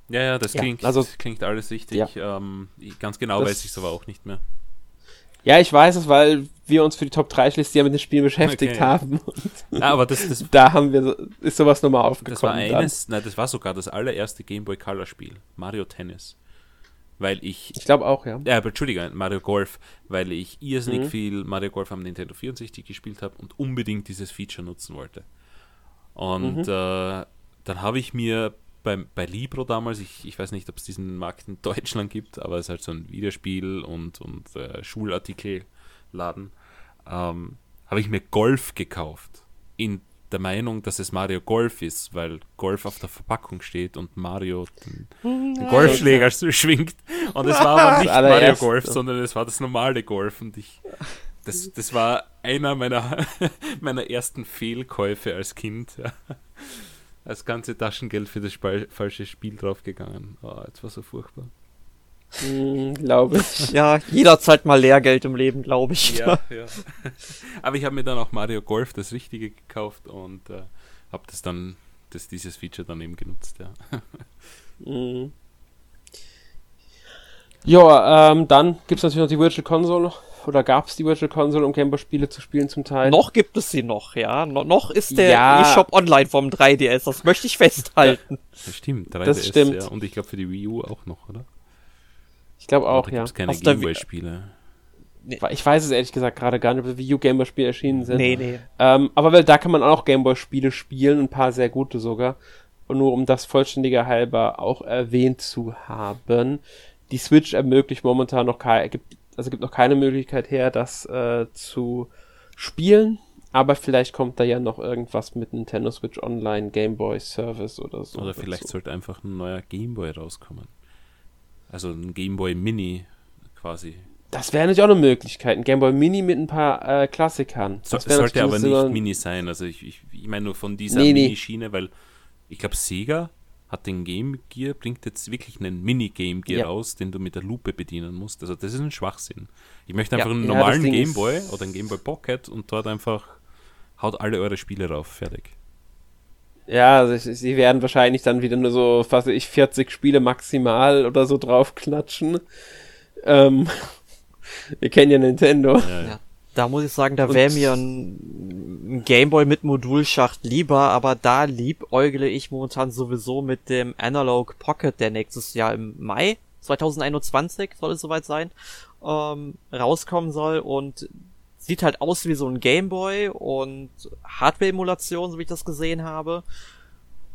[SPEAKER 3] Ja, ja, das
[SPEAKER 1] Ja,
[SPEAKER 3] klingt,
[SPEAKER 1] also-
[SPEAKER 3] klingt alles richtig. Ähm, ich- ganz genau
[SPEAKER 1] Das-
[SPEAKER 3] weiß ich es aber auch nicht mehr.
[SPEAKER 1] Ja, ich weiß es, weil wir uns für die Top 3 Liste ja mit den Spielen beschäftigt
[SPEAKER 3] Okay.
[SPEAKER 1] haben.
[SPEAKER 3] Ah, aber das, das,
[SPEAKER 1] Da haben wir, ist sowas nochmal aufgekommen.
[SPEAKER 3] das war
[SPEAKER 1] dann.
[SPEAKER 3] eines, nein, das war sogar das allererste Game Boy Color Spiel, Mario Tennis. Weil ich
[SPEAKER 1] Ich glaube auch, ja.
[SPEAKER 3] Ja, aber Entschuldigung, Mario Golf, weil ich irrsinnig
[SPEAKER 1] Mhm.
[SPEAKER 3] viel Mario Golf am Nintendo 64 gespielt habe und unbedingt dieses Feature nutzen wollte. Und
[SPEAKER 1] Mhm.
[SPEAKER 3] äh, dann habe ich mir beim, bei Libro damals, ich, ich weiß nicht, ob es diesen Markt in Deutschland gibt, aber es ist halt so ein Videospiel und, und äh, Schulartikelladen, ähm, habe ich mir Golf gekauft. In der Meinung, dass es Mario Golf ist, weil Golf auf der Verpackung steht und Mario den, den Golfschläger schwingt. Und es war aber nicht Mario. Golf, sondern es war das normale Golf. Und ich, das, das war einer meiner, meiner ersten Fehlkäufe als Kind. Ja. Das ganze Taschengeld für das Spa- falsche Spiel draufgegangen. Oh, das war so furchtbar.
[SPEAKER 1] Hm, glaube ich.
[SPEAKER 2] Ja, jederzeit mal Lehrgeld im Leben, glaube ich.
[SPEAKER 3] Ja, ja. Aber ich habe mir dann auch Mario Golf, das Richtige, gekauft und äh, habe das dann, das, dieses Feature dann eben genutzt. Ja.
[SPEAKER 1] Mhm. Ja, ähm, dann gibt's natürlich noch die Virtual Console. Oder gab's die Virtual Console, um Gameboy-Spiele zu spielen zum Teil?
[SPEAKER 2] Noch gibt es sie noch, ja. No noch ist der
[SPEAKER 1] Ja.
[SPEAKER 2] eShop online vom 3DS, das möchte ich festhalten.
[SPEAKER 3] Das stimmt, 3DS,
[SPEAKER 1] Das stimmt.
[SPEAKER 3] Ja. Und ich glaube für die Wii U auch noch, oder?
[SPEAKER 1] Ich glaube auch, ja.
[SPEAKER 3] gibt's keine
[SPEAKER 2] Auf der Wii-
[SPEAKER 3] Gameboy-Spiele?
[SPEAKER 1] Ich weiß es ehrlich gesagt gerade gar nicht, ob die Wii U Gameboy-Spiele erschienen sind.
[SPEAKER 2] Nee, nee.
[SPEAKER 1] Ähm, aber weil da kann man auch Gameboy-Spiele spielen, ein paar sehr gute sogar. Und nur um das vollständiger halber auch erwähnt zu haben. Die Switch ermöglicht momentan noch keine, gibt, also gibt noch keine Möglichkeit her, das äh, zu spielen. Aber vielleicht kommt da ja noch irgendwas mit Nintendo Switch Online Gameboy Service oder so.
[SPEAKER 3] Oder vielleicht
[SPEAKER 1] dazu.
[SPEAKER 3] sollte einfach ein neuer Gameboy rauskommen. Also ein Gameboy Mini quasi.
[SPEAKER 1] Das wäre natürlich auch eine Möglichkeit. Ein Gameboy Mini mit ein paar äh, Klassikern.
[SPEAKER 3] So, sollte aber nicht
[SPEAKER 1] so
[SPEAKER 3] Mini sein. Also ich, ich, ich meine nur von dieser
[SPEAKER 1] nee.
[SPEAKER 3] Mini-Schiene, weil ich glaube Sega hat den Game Gear, bringt jetzt wirklich einen Mini-Game Gear
[SPEAKER 1] Ja.
[SPEAKER 3] raus, den du mit der Lupe bedienen musst. Also das ist ein Schwachsinn. Ich möchte
[SPEAKER 2] Ja.
[SPEAKER 3] einfach einen
[SPEAKER 1] Ja,
[SPEAKER 3] normalen
[SPEAKER 1] das Ding ist-
[SPEAKER 3] Gameboy oder einen Gameboy Pocket und dort einfach haut alle eure Spiele rauf. Fertig.
[SPEAKER 1] Ja, also sie werden wahrscheinlich dann wieder nur so, was ich, 40 Spiele maximal oder so draufklatschen. Ähm, wir kennen ja Nintendo.
[SPEAKER 3] Ja, ja.
[SPEAKER 2] Da muss ich sagen, da wäre mir ein, ein Gameboy mit Modulschacht lieber, aber da liebäugle ich momentan sowieso mit dem Analog Pocket, der nächstes Jahr im Mai 2021 soll es soweit sein, ähm, rauskommen soll und sieht halt aus wie so ein Gameboy und Hardware-Emulation, so wie ich das gesehen habe.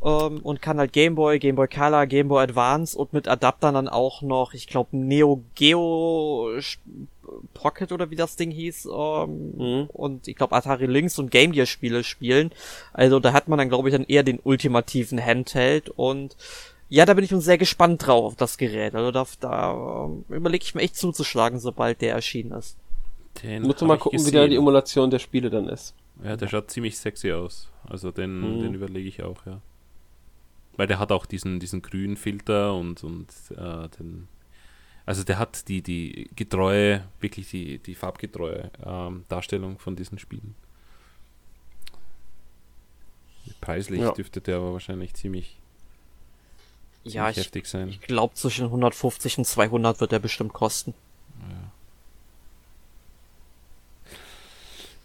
[SPEAKER 2] Ähm, und kann halt Gameboy, Gameboy Color, Gameboy Advance und mit Adaptern dann auch noch, ich glaube, Neo Geo Pocket oder wie das Ding hieß, ähm,
[SPEAKER 1] Mhm.
[SPEAKER 2] und ich glaube Atari Lynx und Game Gear Spiele spielen. Also da hat man dann, glaube ich, dann eher den ultimativen Handheld und ja, da bin ich nun sehr gespannt drauf auf das Gerät. Also da, da ähm, überlege ich mir echt zuzuschlagen, sobald der erschienen ist.
[SPEAKER 3] Den
[SPEAKER 1] Muss mal gucken, wie da die Emulation der Spiele dann ist.
[SPEAKER 3] Ja, der schaut ziemlich sexy aus. Also den,
[SPEAKER 1] Mhm.
[SPEAKER 3] den überlege ich auch, ja. Weil der hat auch diesen, diesen grünen Filter und, und äh, den. Also der hat die, die getreue, wirklich die, die farbgetreue ähm, Darstellung von diesen Spielen. Preislich
[SPEAKER 1] Ja.
[SPEAKER 3] dürfte der aber wahrscheinlich ziemlich,
[SPEAKER 2] Ja,
[SPEAKER 3] ziemlich
[SPEAKER 2] ich,
[SPEAKER 3] heftig sein.
[SPEAKER 2] ich glaube zwischen 150 und 200 wird der bestimmt kosten.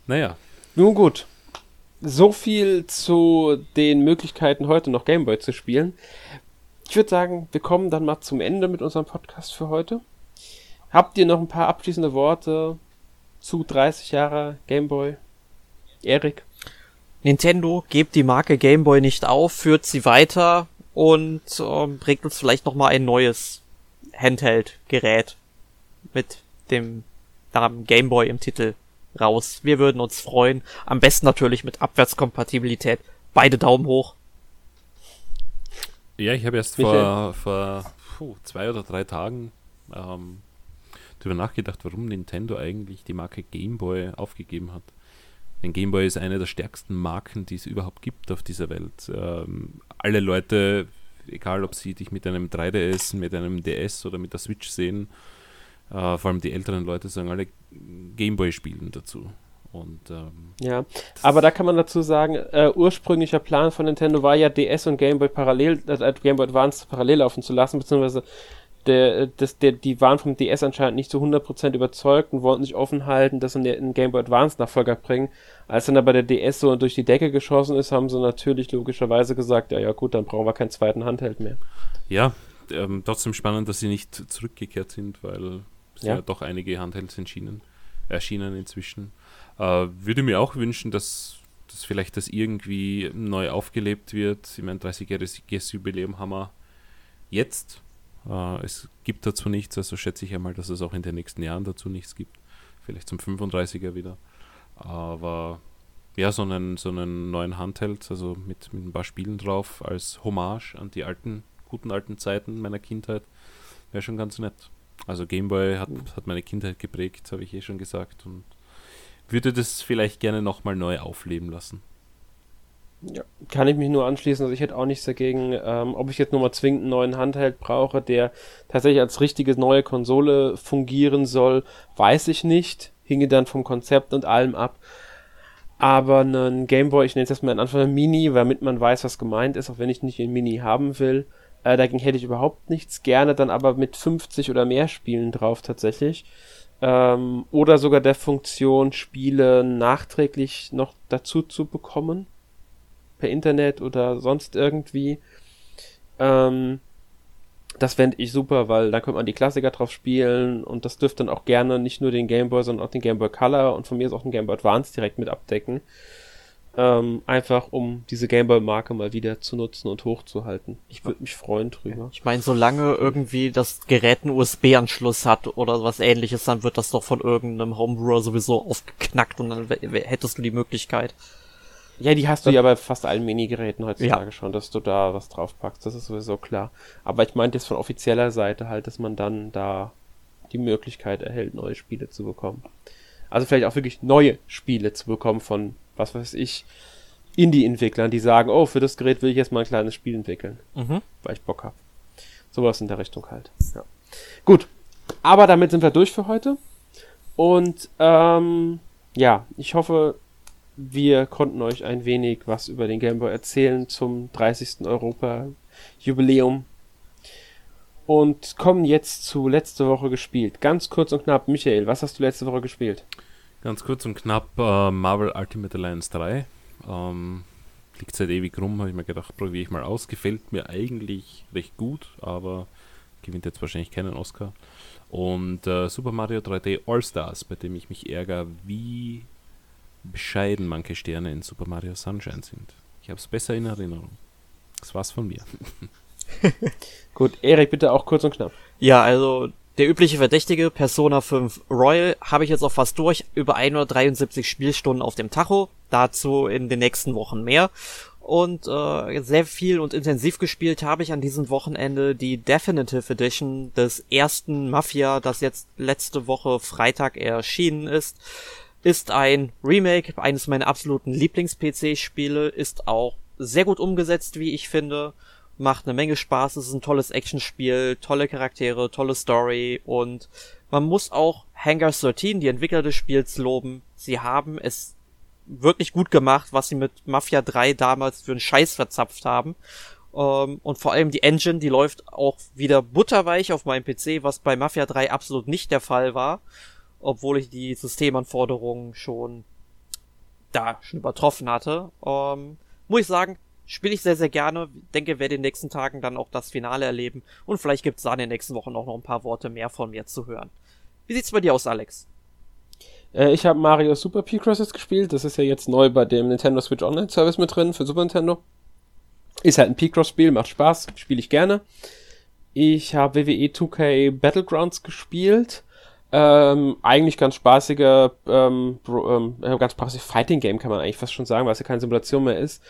[SPEAKER 3] Naja.
[SPEAKER 1] Nun gut. So viel zu den Möglichkeiten, heute noch Gameboy zu spielen. Ich würde sagen, wir kommen dann mal zum Ende mit unserem Podcast für heute. Habt ihr noch ein paar abschließende Worte zu 30 Jahre Gameboy? Erik?
[SPEAKER 2] Nintendo, gebt die Marke Gameboy nicht auf, führt sie weiter und ähm, bringt uns vielleicht noch mal ein neues Handheld-Gerät mit dem Namen Gameboy im Titel raus. Wir würden uns freuen. Am besten natürlich mit Abwärtskompatibilität. Beide Daumen hoch.
[SPEAKER 3] Ja, ich habe erst vor, vor puh, zwei oder drei Tagen ähm, darüber nachgedacht, warum Nintendo eigentlich die Marke Gameboy aufgegeben hat. Denn Gameboy ist eine der stärksten Marken, die es überhaupt gibt auf dieser Welt. Ähm, alle Leute, egal ob sie dich mit einem 3DS, mit einem DS oder mit der Switch sehen, äh, vor allem die älteren Leute sagen alle Gameboy spielen dazu. Und, ähm,
[SPEAKER 1] ja, aber da kann man dazu sagen, äh, ursprünglicher Plan von Nintendo war ja DS und Gameboy parallel, äh, Gameboy Advance parallel laufen zu lassen, beziehungsweise der, das, der, die waren vom DS anscheinend nicht zu 100% überzeugt und wollten sich offen halten, dass sie einen Game Boy Advance Nachfolger bringen. Als dann aber der DS so durch die Decke geschossen ist, haben sie natürlich logischerweise gesagt, ja, ja gut, dann brauchen wir keinen zweiten Handheld mehr.
[SPEAKER 3] Ja, ähm, trotzdem spannend, dass sie nicht zurückgekehrt sind, weil es ja. ja doch einige Handhelds erschienen, erschienen inzwischen. Äh, würde mir auch wünschen, dass, dass vielleicht das irgendwie neu aufgelebt wird. Ich meine, 30-jähriges Jubiläum haben wir jetzt äh, es gibt dazu nichts, also schätze ich einmal, dass es auch in den nächsten Jahren dazu nichts gibt. Vielleicht zum 35er wieder. Aber ja, so einen, so einen neuen Handheld, also mit, mit ein paar Spielen drauf, als Hommage an die alten, guten alten Zeiten meiner Kindheit, wäre schon ganz nett. Also Gameboy hat, hat meine Kindheit geprägt, habe ich eh schon gesagt, und würde das vielleicht gerne nochmal neu aufleben lassen.
[SPEAKER 1] Ja, kann ich mich nur anschließen. Also ich hätte auch nichts dagegen, ähm, ob ich jetzt nur mal zwingend einen neuen Handheld brauche, der tatsächlich als richtige neue Konsole fungieren soll, weiß ich nicht. Hinge dann vom Konzept und allem ab. Aber einen Gameboy, ich nenne es erstmal in Anfang Mini, damit man weiß, was gemeint ist, auch wenn ich nicht einen Mini haben will. Äh, dagegen hätte ich überhaupt nichts. Gerne dann aber mit 50 oder mehr Spielen drauf tatsächlich. Ähm, oder sogar der Funktion, Spiele nachträglich noch dazu zu bekommen per Internet oder sonst irgendwie. Ähm, das fände ich super, weil da könnte man die Klassiker drauf spielen und das dürfte dann auch gerne nicht nur den Game Boy, sondern auch den Game Boy Color und von mir ist auch den Game Boy Advance direkt mit abdecken. Ähm, einfach um diese Game Boy Marke mal wieder zu nutzen und hochzuhalten. Ich würde mich freuen drüber.
[SPEAKER 2] Ich meine, solange irgendwie das Gerät einen USB-Anschluss hat oder was ähnliches, dann wird das doch von irgendeinem Homebrewer sowieso aufgeknackt und dann hättest du die Möglichkeit,
[SPEAKER 1] ja, die hast du ja bei fast allen Minigeräten heutzutage ja. schon, dass du da was drauf packst. Das ist sowieso klar. Aber ich meinte jetzt von offizieller Seite halt, dass man dann da die Möglichkeit erhält, neue Spiele zu bekommen. Also vielleicht auch wirklich neue Spiele zu bekommen von, was weiß ich, Indie-Entwicklern, die sagen, oh, für das Gerät will ich jetzt mal ein kleines Spiel entwickeln, mhm. weil ich Bock habe. Sowas in der Richtung halt. Ja. Gut, aber damit sind wir durch für heute. Und ähm, ja, ich hoffe, wir konnten euch ein wenig was über den Game Boy erzählen zum 30. Europa-Jubiläum. Und kommen jetzt zu letzte Woche gespielt. Ganz kurz und knapp, Michael, was hast du letzte Woche gespielt?
[SPEAKER 3] Ganz kurz und knapp äh, Marvel Ultimate Alliance 3. Ähm, liegt seit ewig rum, habe ich mir gedacht, probiere ich mal aus. Gefällt mir eigentlich recht gut, aber gewinnt jetzt wahrscheinlich keinen Oscar. Und äh, Super Mario 3D All Stars, bei dem ich mich ärgere, wie bescheiden manche Sterne in Super Mario Sunshine sind. Ich habe es besser in Erinnerung. Das war's von mir.
[SPEAKER 1] Gut, Erik, bitte auch kurz und knapp.
[SPEAKER 2] Ja, also der übliche Verdächtige, Persona 5 Royal, habe ich jetzt auch fast durch. Über 173 Spielstunden auf dem Tacho. Dazu in den nächsten Wochen mehr. Und äh, sehr viel und intensiv gespielt habe ich an diesem Wochenende die Definitive Edition des ersten Mafia, das jetzt letzte Woche Freitag erschienen ist ist ein Remake eines meiner absoluten Lieblings-PC-Spiele, ist auch sehr gut umgesetzt, wie ich finde, macht eine Menge Spaß, es ist ein tolles Actionspiel, tolle Charaktere, tolle Story und man muss auch Hangar 13, die Entwickler des Spiels, loben. Sie haben es wirklich gut gemacht, was sie mit Mafia 3 damals für einen Scheiß verzapft haben. Ähm, und vor allem die Engine, die läuft auch wieder butterweich auf meinem PC, was bei Mafia 3 absolut nicht der Fall war obwohl ich die Systemanforderungen schon da schon übertroffen hatte, ähm, muss ich sagen, spiele ich sehr, sehr gerne. Denke, werde in den nächsten Tagen dann auch das Finale erleben und vielleicht gibt es da in den nächsten Wochen auch noch ein paar Worte mehr von mir zu hören. Wie sieht's bei dir aus, Alex?
[SPEAKER 1] Äh, ich habe Mario Super P-Cross jetzt gespielt. Das ist ja jetzt neu bei dem Nintendo Switch Online Service mit drin für Super Nintendo. Ist halt ein P-Cross-Spiel, macht Spaß, spiele ich gerne. Ich habe WWE 2K Battlegrounds gespielt. Ähm, eigentlich ganz spaßiger, ähm, ähm, ganz spaßig Fighting Game kann man eigentlich fast schon sagen, weil es ja keine Simulation mehr ist.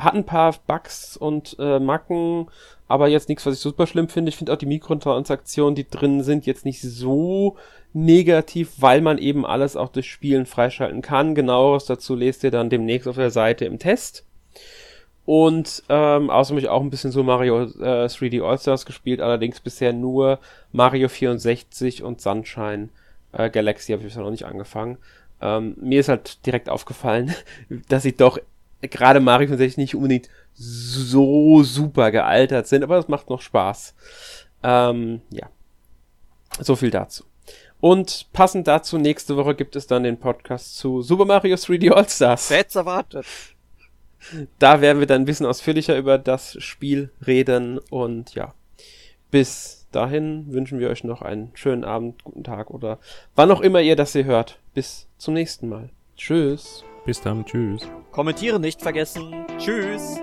[SPEAKER 1] Hat ein paar Bugs und äh, Macken, aber jetzt nichts, was ich super schlimm finde. Ich finde auch die Mikrotransaktionen, die drin sind, jetzt nicht so negativ, weil man eben alles auch durch Spielen freischalten kann. Genaueres dazu lest ihr dann demnächst auf der Seite im Test. Und ähm, außerdem habe ich auch ein bisschen so Mario äh, 3D All-Stars gespielt, allerdings bisher nur Mario 64 und Sunshine äh, Galaxy habe ich bisher noch nicht angefangen. Ähm, mir ist halt direkt aufgefallen, dass sie doch gerade Mario 64 nicht unbedingt so super gealtert sind, aber es macht noch Spaß. Ähm, ja. So viel dazu. Und passend dazu, nächste Woche gibt es dann den Podcast zu Super Mario 3D All-Stars.
[SPEAKER 2] Wer erwartet?
[SPEAKER 1] Da werden wir dann ein bisschen ausführlicher über das Spiel reden und ja, bis dahin wünschen wir euch noch einen schönen Abend, guten Tag oder wann auch immer ihr das hier hört. Bis zum nächsten Mal. Tschüss.
[SPEAKER 3] Bis dann, tschüss.
[SPEAKER 2] Kommentieren nicht vergessen. Tschüss.